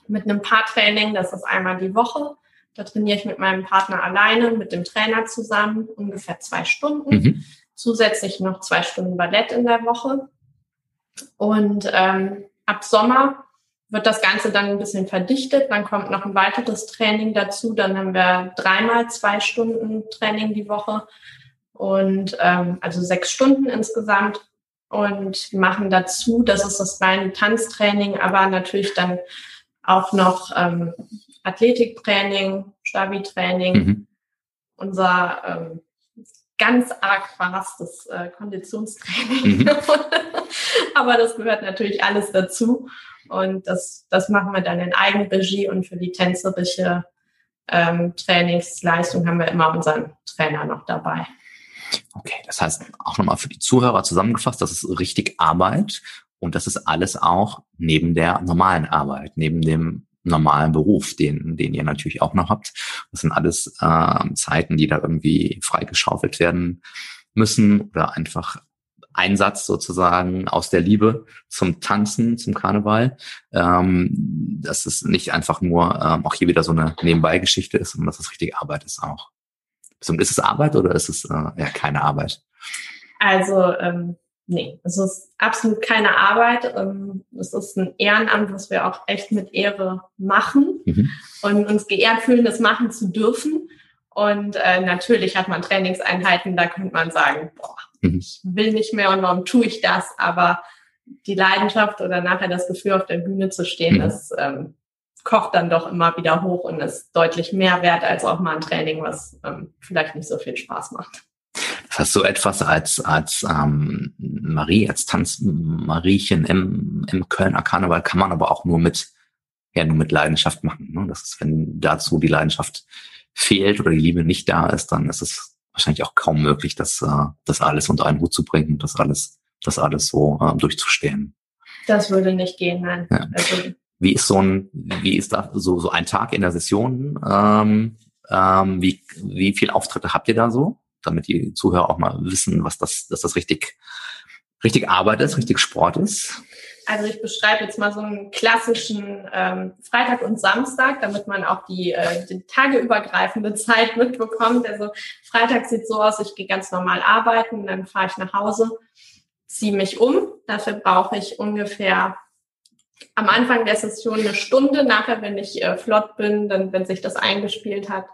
mit einem Paartraining. Das ist einmal die Woche. Da trainiere ich mit meinem Partner alleine, mit dem Trainer zusammen, ungefähr zwei Stunden. Mhm. Zusätzlich noch zwei Stunden Ballett in der Woche. Und ähm, ab Sommer wird das Ganze dann ein bisschen verdichtet. Dann kommt noch ein weiteres Training dazu. Dann haben wir dreimal zwei Stunden Training die Woche und ähm, also sechs Stunden insgesamt und machen dazu, das ist das reine Tanztraining, aber natürlich dann auch noch ähm, Athletiktraining, Stabi-Training, mhm. unser ähm, ganz arg verhasstes äh, Konditionstraining. Mhm. [LAUGHS] Aber das gehört natürlich alles dazu. Und das, das machen wir dann in Eigenregie und für die tänzerische ähm, Trainingsleistung haben wir immer unseren Trainer noch dabei. Okay, das heißt auch nochmal für die Zuhörer zusammengefasst, das ist richtig Arbeit und das ist alles auch neben der normalen Arbeit, neben dem normalen Beruf, den, den ihr natürlich auch noch habt. Das sind alles äh, Zeiten, die da irgendwie freigeschaufelt werden müssen oder einfach Einsatz sozusagen aus der Liebe zum Tanzen, zum Karneval. Ähm, dass es nicht einfach nur ähm, auch hier wieder so eine Nebenbei-Geschichte ist, sondern dass es richtig Arbeit ist auch. Ist es Arbeit oder ist es äh, ja keine Arbeit? Also ähm, nee, es ist absolut keine Arbeit. Ähm, es ist ein Ehrenamt, was wir auch echt mit Ehre machen mhm. und uns geehrt fühlen, das machen zu dürfen. Und äh, natürlich hat man Trainingseinheiten, da könnte man sagen, boah, mhm. ich will nicht mehr und warum tue ich das? Aber die Leidenschaft oder nachher das Gefühl, auf der Bühne zu stehen, mhm. das ähm, kocht dann doch immer wieder hoch und ist deutlich mehr wert als auch mal ein Training, was ähm, vielleicht nicht so viel Spaß macht. Das heißt, so etwas als, als ähm, Marie, als Tanzmariechen im, im Kölner Karneval kann man aber auch nur mit, ja, nur mit Leidenschaft machen. Ne? Das ist, wenn dazu die Leidenschaft fehlt oder die Liebe nicht da ist, dann ist es wahrscheinlich auch kaum möglich, das, äh, das alles unter einen Hut zu bringen und das alles, das alles so äh, durchzustehen. Das würde nicht gehen, nein. Ja. Also, wie ist so ein, wie ist da so, so ein Tag in der Session? Ähm, ähm, wie, wie viel Auftritte habt ihr da so? damit die Zuhörer auch mal wissen, was das, dass das richtig, richtig Arbeit ist, richtig Sport ist? Also ich beschreibe jetzt mal so einen klassischen ähm, Freitag und Samstag, damit man auch die, äh, die tageübergreifende [LAUGHS] Zeit mitbekommt. Also Freitag sieht so aus, ich gehe ganz normal arbeiten, dann fahre ich nach Hause, ziehe mich um. Dafür brauche ich ungefähr am Anfang der Session eine Stunde, nachher, wenn ich äh, flott bin, dann, wenn sich das eingespielt hat,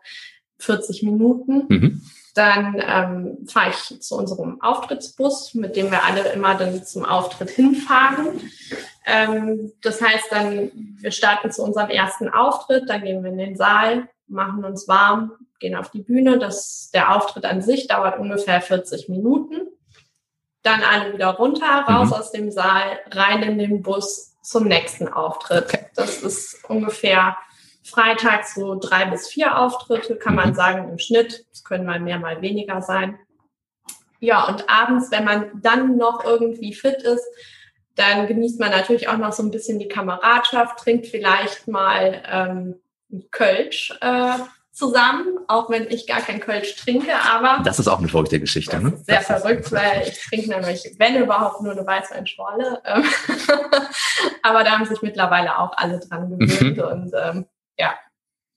40 Minuten. Mhm. Dann ähm, fahre ich zu unserem Auftrittsbus, mit dem wir alle immer dann zum Auftritt hinfahren. Ähm, das heißt dann, wir starten zu unserem ersten Auftritt, dann gehen wir in den Saal, machen uns warm, gehen auf die Bühne. Das, der Auftritt an sich dauert ungefähr 40 Minuten. Dann alle wieder runter, raus mhm. aus dem Saal, rein in den Bus zum nächsten Auftritt. Das ist ungefähr Freitag so drei bis vier Auftritte, kann man mhm. sagen, im Schnitt. Es können mal mehr, mal weniger sein. Ja, und abends, wenn man dann noch irgendwie fit ist, dann genießt man natürlich auch noch so ein bisschen die Kameradschaft, trinkt vielleicht mal ähm, Kölsch äh, zusammen, auch wenn ich gar kein Kölsch trinke, aber... Das ist auch eine verrückte Geschichte, ne? Sehr das verrückt, weil ich trinke nämlich, wenn überhaupt, nur eine Weißweinschorle. Ähm, [LAUGHS] aber da haben sich mittlerweile auch alle dran gewöhnt mhm. und ähm, ja,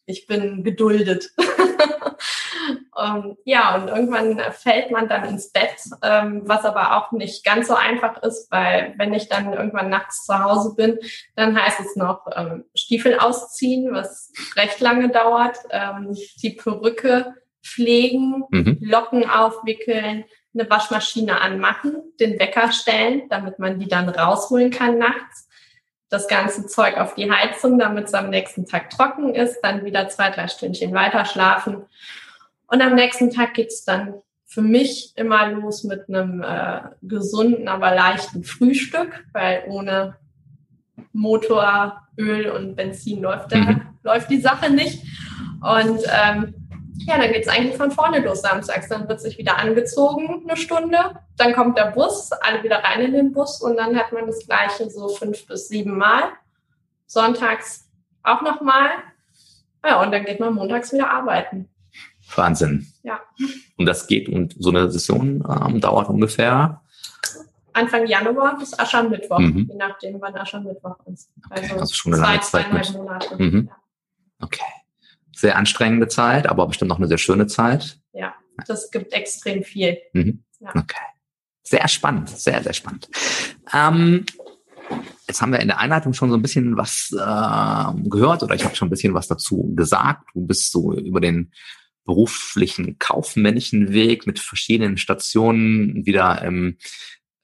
ich bin geduldet. um, [LAUGHS] ja, und irgendwann fällt man dann ins Bett, ähm, was aber auch nicht ganz so einfach ist, weil wenn ich dann irgendwann nachts zu Hause bin, dann heißt es noch ähm, Stiefel ausziehen, was recht lange dauert, ähm, die Perücke pflegen, mhm. Locken aufwickeln, eine Waschmaschine anmachen, den Wecker stellen, damit man die dann rausholen kann nachts das ganze Zeug auf die Heizung, damit es am nächsten Tag trocken ist, dann wieder zwei, drei Stündchen weiter schlafen. Und am nächsten Tag geht's dann für mich immer los mit einem äh, gesunden, aber leichten Frühstück, weil ohne Motor, Öl und Benzin läuft, da, mhm. läuft die Sache nicht. Und ähm, ja, dann geht's eigentlich von vorne los samstags. Dann wird sich wieder angezogen, eine Stunde. Dann kommt der Bus, alle wieder rein in den Bus und dann hat man das Gleiche so fünf bis sieben Mal. Sonntags auch nochmal. Ja, und dann geht man montags wieder arbeiten. Wahnsinn. Ja. Und das geht und so eine Session ähm, dauert ungefähr? Anfang Januar bis Aschermittwoch, mhm. je nachdem, wann Aschermittwoch ist. Okay, also, also schon eine zwei, lange Zeit. Monate. Mhm. Ja. Okay sehr anstrengende Zeit, aber bestimmt noch eine sehr schöne Zeit. Ja, das gibt extrem viel. Mhm. Ja. Okay. Sehr spannend, sehr, sehr spannend. Ähm, jetzt haben wir in der Einleitung schon so ein bisschen was äh, gehört oder ich habe schon ein bisschen was dazu gesagt. Du bist so über den beruflichen, kaufmännischen Weg mit verschiedenen Stationen wieder im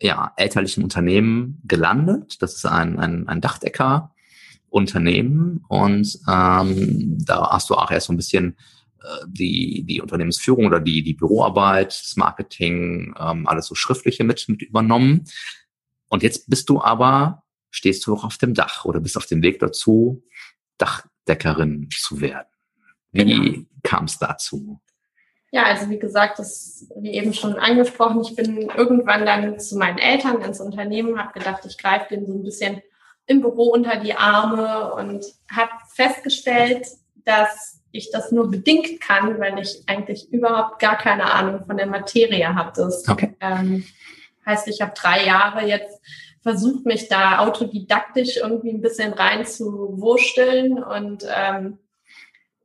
ja, elterlichen Unternehmen gelandet. Das ist ein, ein, ein Dachdecker Unternehmen und ähm, da hast du auch erst so ein bisschen äh, die, die Unternehmensführung oder die, die Büroarbeit, das Marketing, ähm, alles so Schriftliche mit, mit übernommen. Und jetzt bist du aber, stehst du auch auf dem Dach oder bist auf dem Weg dazu, Dachdeckerin zu werden. Wie genau. kam es dazu? Ja, also wie gesagt, das wie eben schon angesprochen, ich bin irgendwann dann zu meinen Eltern ins Unternehmen, habe gedacht, ich greife denen so ein bisschen im Büro unter die Arme und habe festgestellt, dass ich das nur bedingt kann, weil ich eigentlich überhaupt gar keine Ahnung von der Materie habe. Das okay. ähm, heißt, ich habe drei Jahre jetzt versucht, mich da autodidaktisch irgendwie ein bisschen rein zu wursteln und ähm,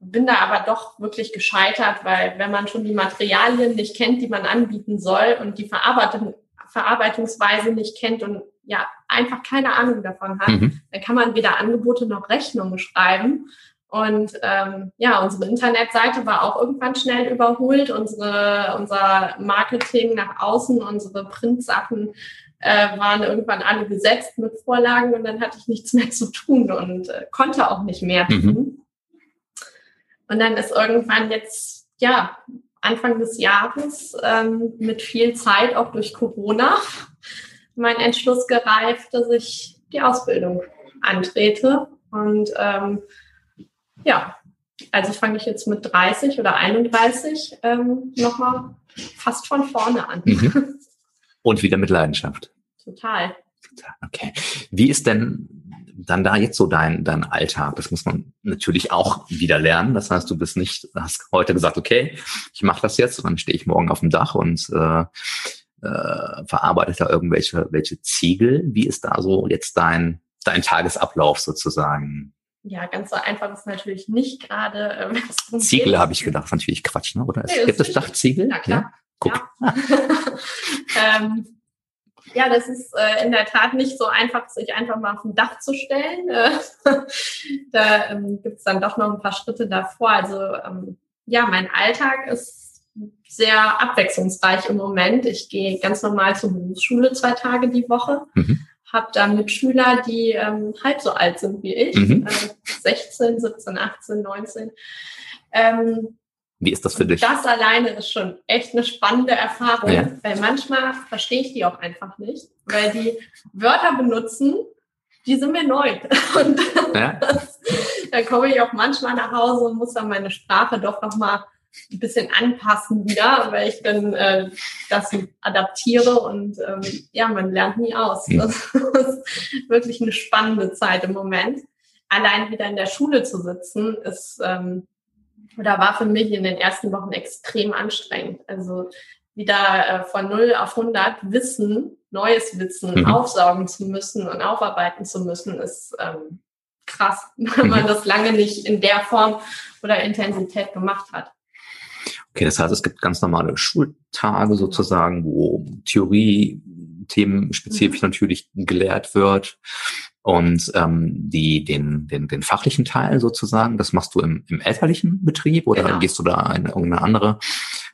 bin da aber doch wirklich gescheitert, weil wenn man schon die Materialien nicht kennt, die man anbieten soll und die Verarbeitung, Verarbeitungsweise nicht kennt und ja einfach keine Ahnung davon hat, mhm. dann kann man weder Angebote noch Rechnungen schreiben. Und ähm, ja, unsere Internetseite war auch irgendwann schnell überholt. Unsere, unser Marketing nach außen, unsere Printsachen äh, waren irgendwann alle gesetzt mit Vorlagen und dann hatte ich nichts mehr zu tun und äh, konnte auch nicht mehr mhm. tun. Mhm. Und dann ist irgendwann jetzt, ja, Anfang des Jahres ähm, mit viel Zeit, auch durch Corona, mein Entschluss gereift, dass ich die Ausbildung antrete. Und ähm, ja, also fange ich jetzt mit 30 oder 31 ähm, nochmal fast von vorne an. Mhm. [LAUGHS] Und wieder mit Leidenschaft. Total. Okay. Wie ist denn dann da jetzt so dein, dein Alltag? Das muss man natürlich auch wieder lernen. Das heißt, du bist nicht, hast heute gesagt, okay, ich mache das jetzt und dann stehe ich morgen auf dem Dach und äh, äh, verarbeitet da irgendwelche welche Ziegel. Wie ist da so jetzt dein, dein Tagesablauf sozusagen? Ja, ganz so einfach ist natürlich nicht gerade. Äh, Ziegel habe ich gedacht, ist natürlich Quatsch, ne? Oder? Nee, gibt es Dachziegel? Ja, klar. Ja? Guck. Ja. [LAUGHS] ähm, ja, das ist äh, in der Tat nicht so einfach, sich einfach mal auf ein Dach zu stellen. Äh, [LAUGHS] da ähm, gibt es dann doch noch ein paar Schritte davor. Also ähm, ja, mein Alltag ist sehr abwechslungsreich im Moment. Ich gehe ganz normal zur Berufsschule zwei Tage die Woche, mhm. habe da Mitschüler, die ähm, halb so alt sind wie ich, mhm. äh, 16, 17, 18, 19. Ähm, wie ist das für dich? Das alleine ist schon echt eine spannende Erfahrung, ja. weil manchmal verstehe ich die auch einfach nicht, weil die Wörter benutzen, die sind mir neu. [LAUGHS] Und ja. das, dann komme ich auch manchmal nach Hause und muss dann meine Sprache doch nochmal ein bisschen anpassen wieder, weil ich dann äh, das adaptiere und ähm, ja, man lernt nie aus. Mhm. Das ist wirklich eine spannende Zeit im Moment. Allein wieder in der Schule zu sitzen, ist ähm, oder war für mich in den ersten Wochen extrem anstrengend. Also wieder äh, von 0 auf 100 Wissen, neues Wissen mhm. aufsaugen zu müssen und aufarbeiten zu müssen, ist ähm, krass, [LAUGHS] wenn man mhm. das lange nicht in der Form oder Intensität gemacht hat. Okay, das heißt, es gibt ganz normale Schultage sozusagen, wo Theorie, Themen spezifisch mhm. natürlich gelehrt wird und ähm, die den, den, den fachlichen Teil sozusagen, das machst du im, im elterlichen Betrieb oder genau. gehst du da in irgendeine andere,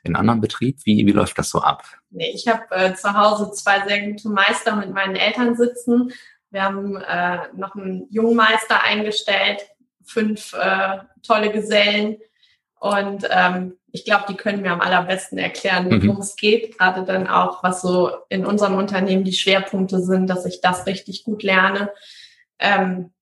in einen anderen Betrieb? Wie, wie läuft das so ab? Nee, ich habe äh, zu Hause zwei sehr gute Meister mit meinen Eltern sitzen. Wir haben äh, noch einen Jungmeister eingestellt, fünf äh, tolle Gesellen und ähm, ich glaube, die können mir am allerbesten erklären, mhm. worum es geht. Gerade dann auch, was so in unserem Unternehmen die Schwerpunkte sind, dass ich das richtig gut lerne. Ähm,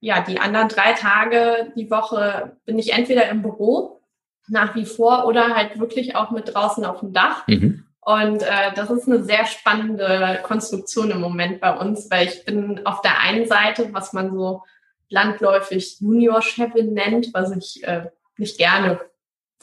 ja, die anderen drei Tage die Woche bin ich entweder im Büro nach wie vor oder halt wirklich auch mit draußen auf dem Dach. Mhm. Und äh, das ist eine sehr spannende Konstruktion im Moment bei uns, weil ich bin auf der einen Seite, was man so landläufig Junior-Chefin nennt, was ich äh, nicht gerne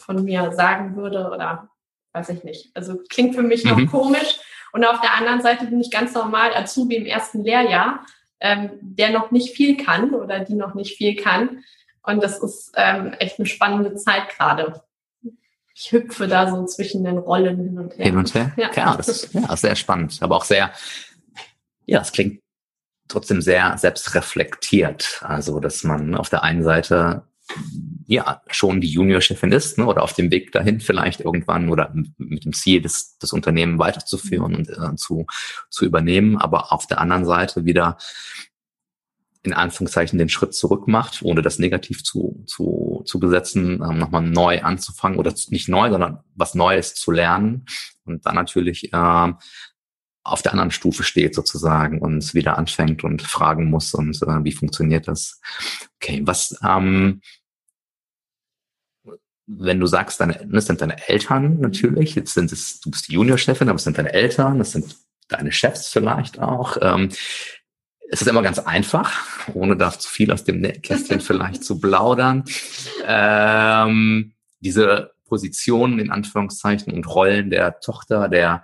von mir sagen würde oder weiß ich nicht. Also klingt für mich noch mhm. komisch. Und auf der anderen Seite bin ich ganz normal Azubi im ersten Lehrjahr, ähm, der noch nicht viel kann oder die noch nicht viel kann. Und das ist ähm, echt eine spannende Zeit gerade. Ich hüpfe da so zwischen den Rollen hin und her. Hin und her? Ja, ja das ist ja, sehr spannend, aber auch sehr, ja, es klingt trotzdem sehr selbstreflektiert. Also, dass man auf der einen Seite ja schon die Juniorchefin ist ne, oder auf dem Weg dahin vielleicht irgendwann oder mit dem Ziel, das, das Unternehmen weiterzuführen und äh, zu, zu übernehmen, aber auf der anderen Seite wieder in Anführungszeichen den Schritt zurück macht, ohne das negativ zu, zu, zu besetzen, ähm, nochmal neu anzufangen oder nicht neu, sondern was Neues zu lernen und dann natürlich äh, auf der anderen Stufe steht sozusagen und wieder anfängt und fragen muss und äh, wie funktioniert das. Okay, was ähm, wenn du sagst, deine, das sind deine Eltern natürlich, jetzt sind es, du bist die Juniorchefin, aber es sind deine Eltern, das sind deine Chefs vielleicht auch. Ähm, es ist immer ganz einfach, ohne da zu viel aus dem Kästchen [LAUGHS] vielleicht zu plaudern. Ähm, diese Positionen in Anführungszeichen und Rollen der Tochter, der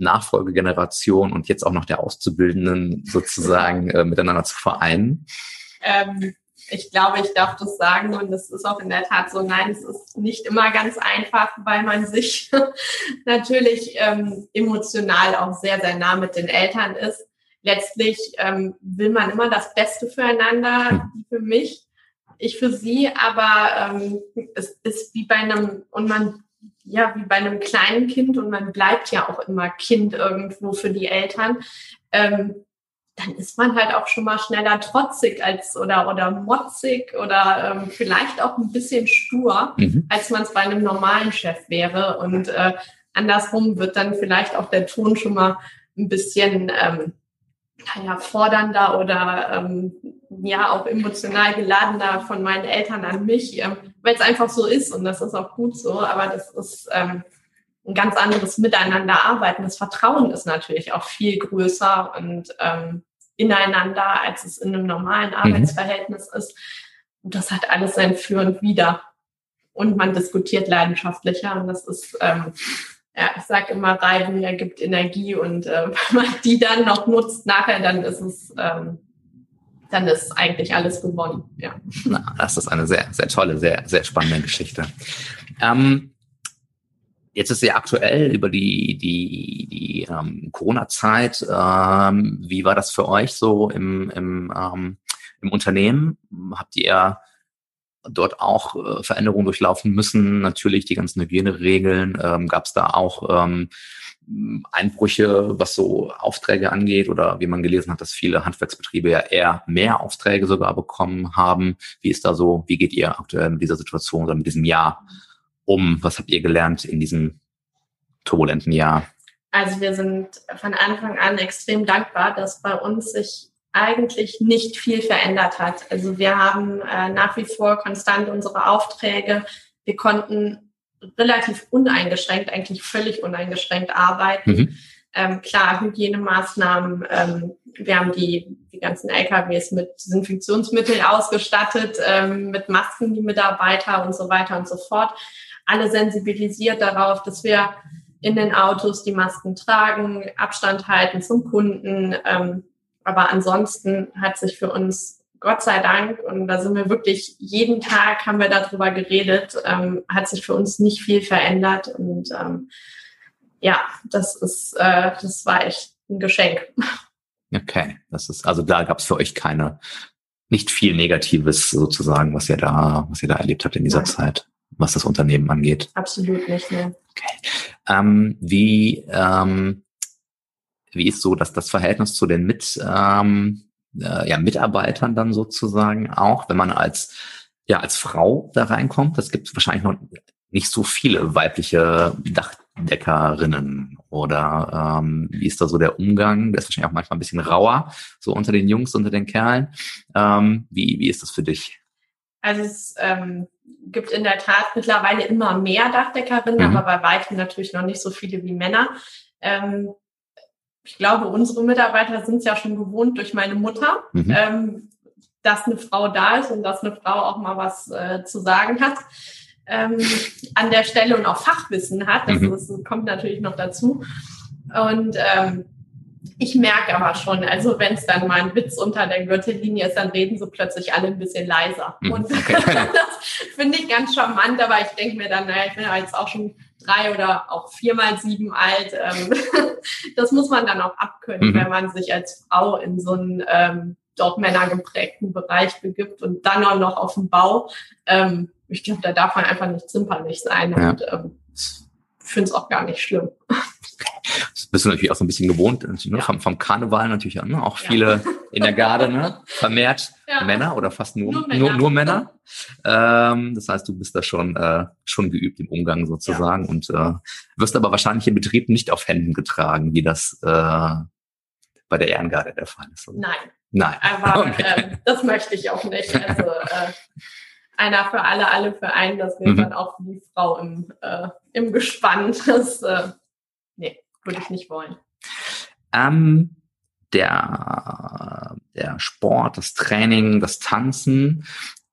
Nachfolgegeneration und jetzt auch noch der Auszubildenden sozusagen äh, miteinander zu vereinen? Ähm, ich glaube, ich darf das sagen und es ist auch in der Tat so. Nein, es ist nicht immer ganz einfach, weil man sich [LAUGHS] natürlich ähm, emotional auch sehr, sehr nah mit den Eltern ist. Letztlich ähm, will man immer das Beste füreinander, hm. für mich, ich für sie, aber ähm, es ist wie bei einem, und man ja, wie bei einem kleinen Kind und man bleibt ja auch immer Kind irgendwo für die Eltern. Ähm, dann ist man halt auch schon mal schneller trotzig als oder oder motzig oder ähm, vielleicht auch ein bisschen stur, mhm. als man es bei einem normalen Chef wäre. Und äh, andersrum wird dann vielleicht auch der Ton schon mal ein bisschen ähm, naja, fordernder oder ähm, ja auch emotional geladener von meinen Eltern an mich, ähm, weil es einfach so ist und das ist auch gut so, aber das ist ähm, ein ganz anderes Miteinander arbeiten. Das Vertrauen ist natürlich auch viel größer und ähm, ineinander, als es in einem normalen mhm. Arbeitsverhältnis mhm. ist. Und das hat alles sein Für und Wider. Und man diskutiert leidenschaftlicher. Und das ist, ähm, ja, ich sage immer, Reiben ergibt Energie. Und äh, [LAUGHS] wenn man die dann noch nutzt nachher, dann ist es, ähm, dann ist eigentlich alles gewonnen. Ja. Na, das ist eine sehr, sehr tolle, sehr, sehr spannende Geschichte. Ähm, Jetzt ist ja aktuell über die, die, die ähm, Corona-Zeit. Ähm, wie war das für euch so im, im, ähm, im Unternehmen? Habt ihr dort auch äh, Veränderungen durchlaufen müssen? Natürlich die ganzen Hygieneregeln. Ähm, Gab es da auch ähm, Einbrüche, was so Aufträge angeht? Oder wie man gelesen hat, dass viele Handwerksbetriebe ja eher mehr Aufträge sogar bekommen haben. Wie ist da so, wie geht ihr aktuell mit dieser Situation oder mit diesem Jahr um? Was habt ihr gelernt in diesem turbulenten Jahr? Also wir sind von Anfang an extrem dankbar, dass bei uns sich eigentlich nicht viel verändert hat. Also wir haben äh, nach wie vor konstant unsere Aufträge. Wir konnten relativ uneingeschränkt, eigentlich völlig uneingeschränkt arbeiten. Mhm. Ähm, klar, Hygienemaßnahmen. Ähm, wir haben die, die ganzen LKWs mit Desinfektionsmitteln ausgestattet, ähm, mit Masken, die Mitarbeiter und so weiter und so fort alle sensibilisiert darauf, dass wir in den Autos die Masken tragen, Abstand halten zum Kunden. Ähm, aber ansonsten hat sich für uns Gott sei Dank, und da sind wir wirklich jeden Tag haben wir darüber geredet, ähm, hat sich für uns nicht viel verändert. Und ähm, ja, das ist, äh, das war echt ein Geschenk. Okay, das ist, also da gab es für euch keine, nicht viel Negatives sozusagen, was ihr da, was ihr da erlebt habt in dieser Nein. Zeit was das Unternehmen angeht? Absolut nicht, ne. Okay. Ähm, wie, ähm, wie ist so dass das Verhältnis zu den Mit, ähm, äh, ja, Mitarbeitern dann sozusagen auch, wenn man als, ja, als Frau da reinkommt? Das gibt wahrscheinlich noch nicht so viele weibliche Dachdeckerinnen oder ähm, wie ist da so der Umgang? Der ist wahrscheinlich auch manchmal ein bisschen rauer, so unter den Jungs, unter den Kerlen. Ähm, wie, wie ist das für dich? Also es ähm, gibt in der Tat mittlerweile immer mehr Dachdeckerinnen, mhm. aber bei weitem natürlich noch nicht so viele wie Männer. Ähm, ich glaube, unsere Mitarbeiter sind es ja schon gewohnt durch meine Mutter, mhm. ähm, dass eine Frau da ist und dass eine Frau auch mal was äh, zu sagen hat ähm, an der Stelle und auch Fachwissen hat. Das, mhm. das kommt natürlich noch dazu. Und ähm, ich merke aber schon, also wenn es dann mal ein Witz unter der Gürtellinie ist, dann reden sie plötzlich alle ein bisschen leiser. Mhm. Und [LAUGHS] das finde ich ganz charmant, aber ich denke mir dann, naja, ich bin ja jetzt auch schon drei oder auch viermal sieben alt. Ähm, [LAUGHS] das muss man dann auch abkönnen, mhm. wenn man sich als Frau in so einen ähm, dort männergeprägten Bereich begibt und dann auch noch auf dem Bau. Ähm, ich glaube, da darf man einfach nicht zimperlich sein. Ja. Und ähm, finde es auch gar nicht schlimm. [LAUGHS] Das bist du natürlich auch so ein bisschen gewohnt, ne? vom, vom Karneval natürlich ne? auch viele in der Garde, ne? [LAUGHS] vermehrt. Männer oder fast nur, nur Männer. Nur, nur Männer. Ähm, das heißt, du bist da schon, äh, schon geübt im Umgang sozusagen und äh, wirst aber wahrscheinlich im Betrieb nicht auf Händen getragen, wie das äh, bei der Ehrengarde der Fall ist. Oder? Nein. Nein. Aber [LAUGHS] okay. ähm, das möchte ich auch nicht. Also äh, einer für alle, alle für einen, das wäre mhm. dann auch für die Frau im, äh, im Gespann. Das, äh, würde ich nicht wollen. Ähm, der, der Sport, das Training, das Tanzen,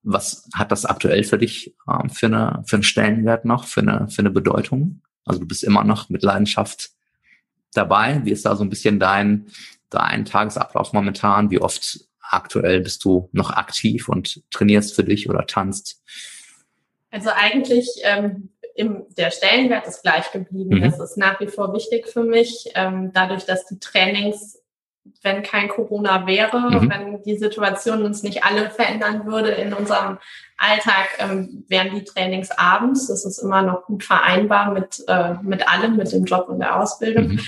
was hat das aktuell für dich ähm, für, eine, für einen Stellenwert noch, für eine, für eine Bedeutung? Also du bist immer noch mit Leidenschaft dabei. Wie ist da so ein bisschen dein, dein Tagesablauf momentan? Wie oft aktuell bist du noch aktiv und trainierst für dich oder tanzt? Also eigentlich ähm, im, der Stellenwert ist gleich geblieben. Mhm. Das ist nach wie vor wichtig für mich. Ähm, dadurch, dass die Trainings, wenn kein Corona wäre, mhm. wenn die Situation uns nicht alle verändern würde in unserem Alltag, ähm, wären die Trainings abends. Das ist immer noch gut vereinbar mit, äh, mit allem, mit dem Job und der Ausbildung. Mhm.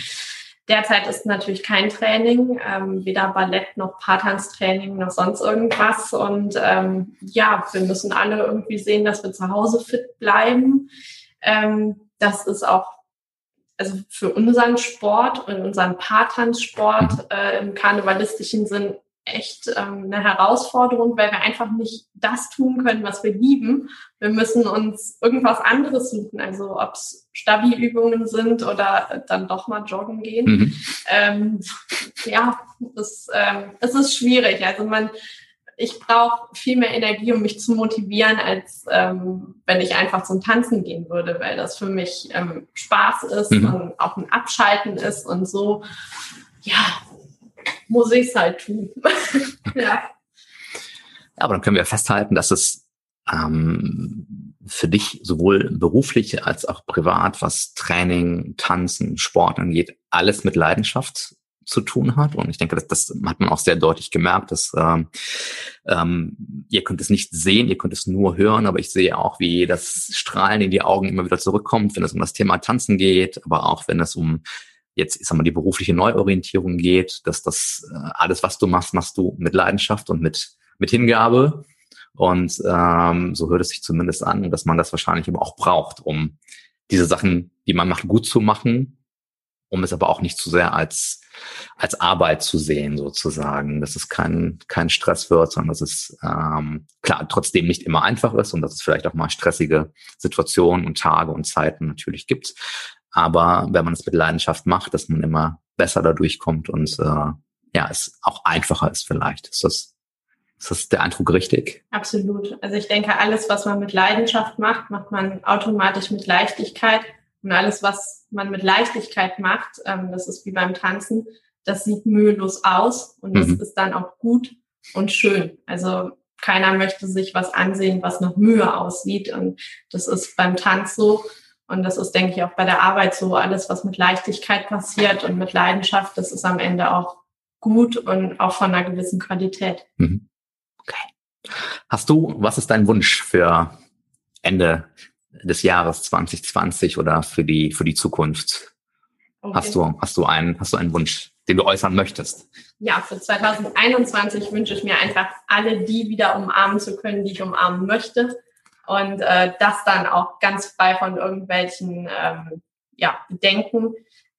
Derzeit ist natürlich kein Training, ähm, weder Ballett noch Paartanztraining noch sonst irgendwas. Und ähm, ja, wir müssen alle irgendwie sehen, dass wir zu Hause fit bleiben. Ähm, das ist auch also für unseren Sport und unseren Paartanzsport mhm. äh, im karnevalistischen Sinn echt ähm, eine Herausforderung, weil wir einfach nicht das tun können, was wir lieben. Wir müssen uns irgendwas anderes suchen, also ob es Stabi-Übungen sind oder dann doch mal joggen gehen. Mhm. Ähm, ja, es, ähm, es ist schwierig. Also man, ich brauche viel mehr Energie, um mich zu motivieren, als ähm, wenn ich einfach zum Tanzen gehen würde, weil das für mich ähm, Spaß ist mhm. und auch ein Abschalten ist und so. Ja, muss ich es halt tun. [LAUGHS] ja. ja. Aber dann können wir festhalten, dass es ähm, für dich sowohl beruflich als auch privat, was Training, Tanzen, Sport angeht, alles mit Leidenschaft zu tun hat. Und ich denke, das, das hat man auch sehr deutlich gemerkt, dass ähm, ähm, ihr könnt es nicht sehen, ihr könnt es nur hören, aber ich sehe auch, wie das Strahlen in die Augen immer wieder zurückkommt, wenn es um das Thema Tanzen geht, aber auch wenn es um jetzt, ich sag mal, die berufliche Neuorientierung geht, dass das äh, alles, was du machst, machst du mit Leidenschaft und mit, mit Hingabe. Und ähm, so hört es sich zumindest an, dass man das wahrscheinlich aber auch braucht, um diese Sachen, die man macht, gut zu machen, um es aber auch nicht zu sehr als, als Arbeit zu sehen, sozusagen. Dass es kein, kein Stress wird, sondern dass es ähm, klar trotzdem nicht immer einfach ist und dass es vielleicht auch mal stressige Situationen und Tage und Zeiten natürlich gibt. Aber wenn man es mit Leidenschaft macht, dass man immer besser dadurch kommt und äh, ja, es auch einfacher ist vielleicht. Ist das, ist das der Eindruck richtig? Absolut. Also ich denke, alles, was man mit Leidenschaft macht, macht man automatisch mit Leichtigkeit. Und alles, was man mit Leichtigkeit macht, ähm, das ist wie beim Tanzen, das sieht mühelos aus und das mhm. ist dann auch gut und schön. Also keiner möchte sich was ansehen, was nach Mühe aussieht. Und das ist beim Tanz so. Und das ist, denke ich, auch bei der Arbeit so. Alles, was mit Leichtigkeit passiert und mit Leidenschaft, das ist am Ende auch gut und auch von einer gewissen Qualität. Mhm. Okay. Hast du, was ist dein Wunsch für Ende des Jahres 2020 oder für die, für die Zukunft? Okay. Hast du, hast du einen, hast du einen Wunsch, den du äußern möchtest? Ja, für 2021 wünsche ich mir einfach alle die wieder umarmen zu können, die ich umarmen möchte und äh, das dann auch ganz frei von irgendwelchen ähm, ja, Bedenken.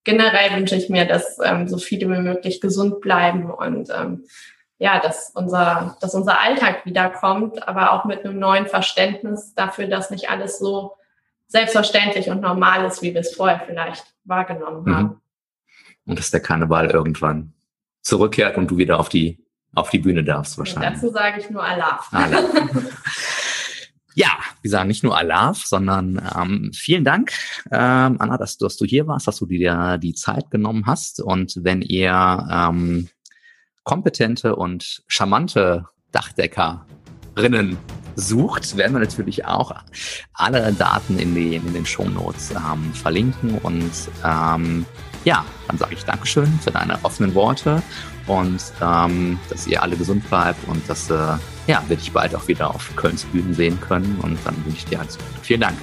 Generell wünsche ich mir, dass ähm, so viele wie möglich gesund bleiben und ähm, ja, dass unser, dass unser Alltag wiederkommt, aber auch mit einem neuen Verständnis dafür, dass nicht alles so selbstverständlich und normal ist, wie wir es vorher vielleicht wahrgenommen mhm. haben. Und dass der Karneval irgendwann zurückkehrt und du wieder auf die, auf die Bühne darfst wahrscheinlich. Und dazu sage ich nur Allah. Allah. [LAUGHS] Ja, wir sagen nicht nur Alaf, sondern ähm, vielen Dank, ähm, Anna, dass, dass du hier warst, dass du dir die Zeit genommen hast. Und wenn ihr ähm, kompetente und charmante Dachdeckerinnen sucht, werden wir natürlich auch alle Daten in, die, in den Shownotes ähm, verlinken. Und ähm, ja, dann sage ich Dankeschön für deine offenen Worte und ähm, dass ihr alle gesund bleibt und dass äh, ja, wir dich bald auch wieder auf Kölns Bühnen sehen können. Und dann wünsche ich dir alles Gute. Vielen Dank.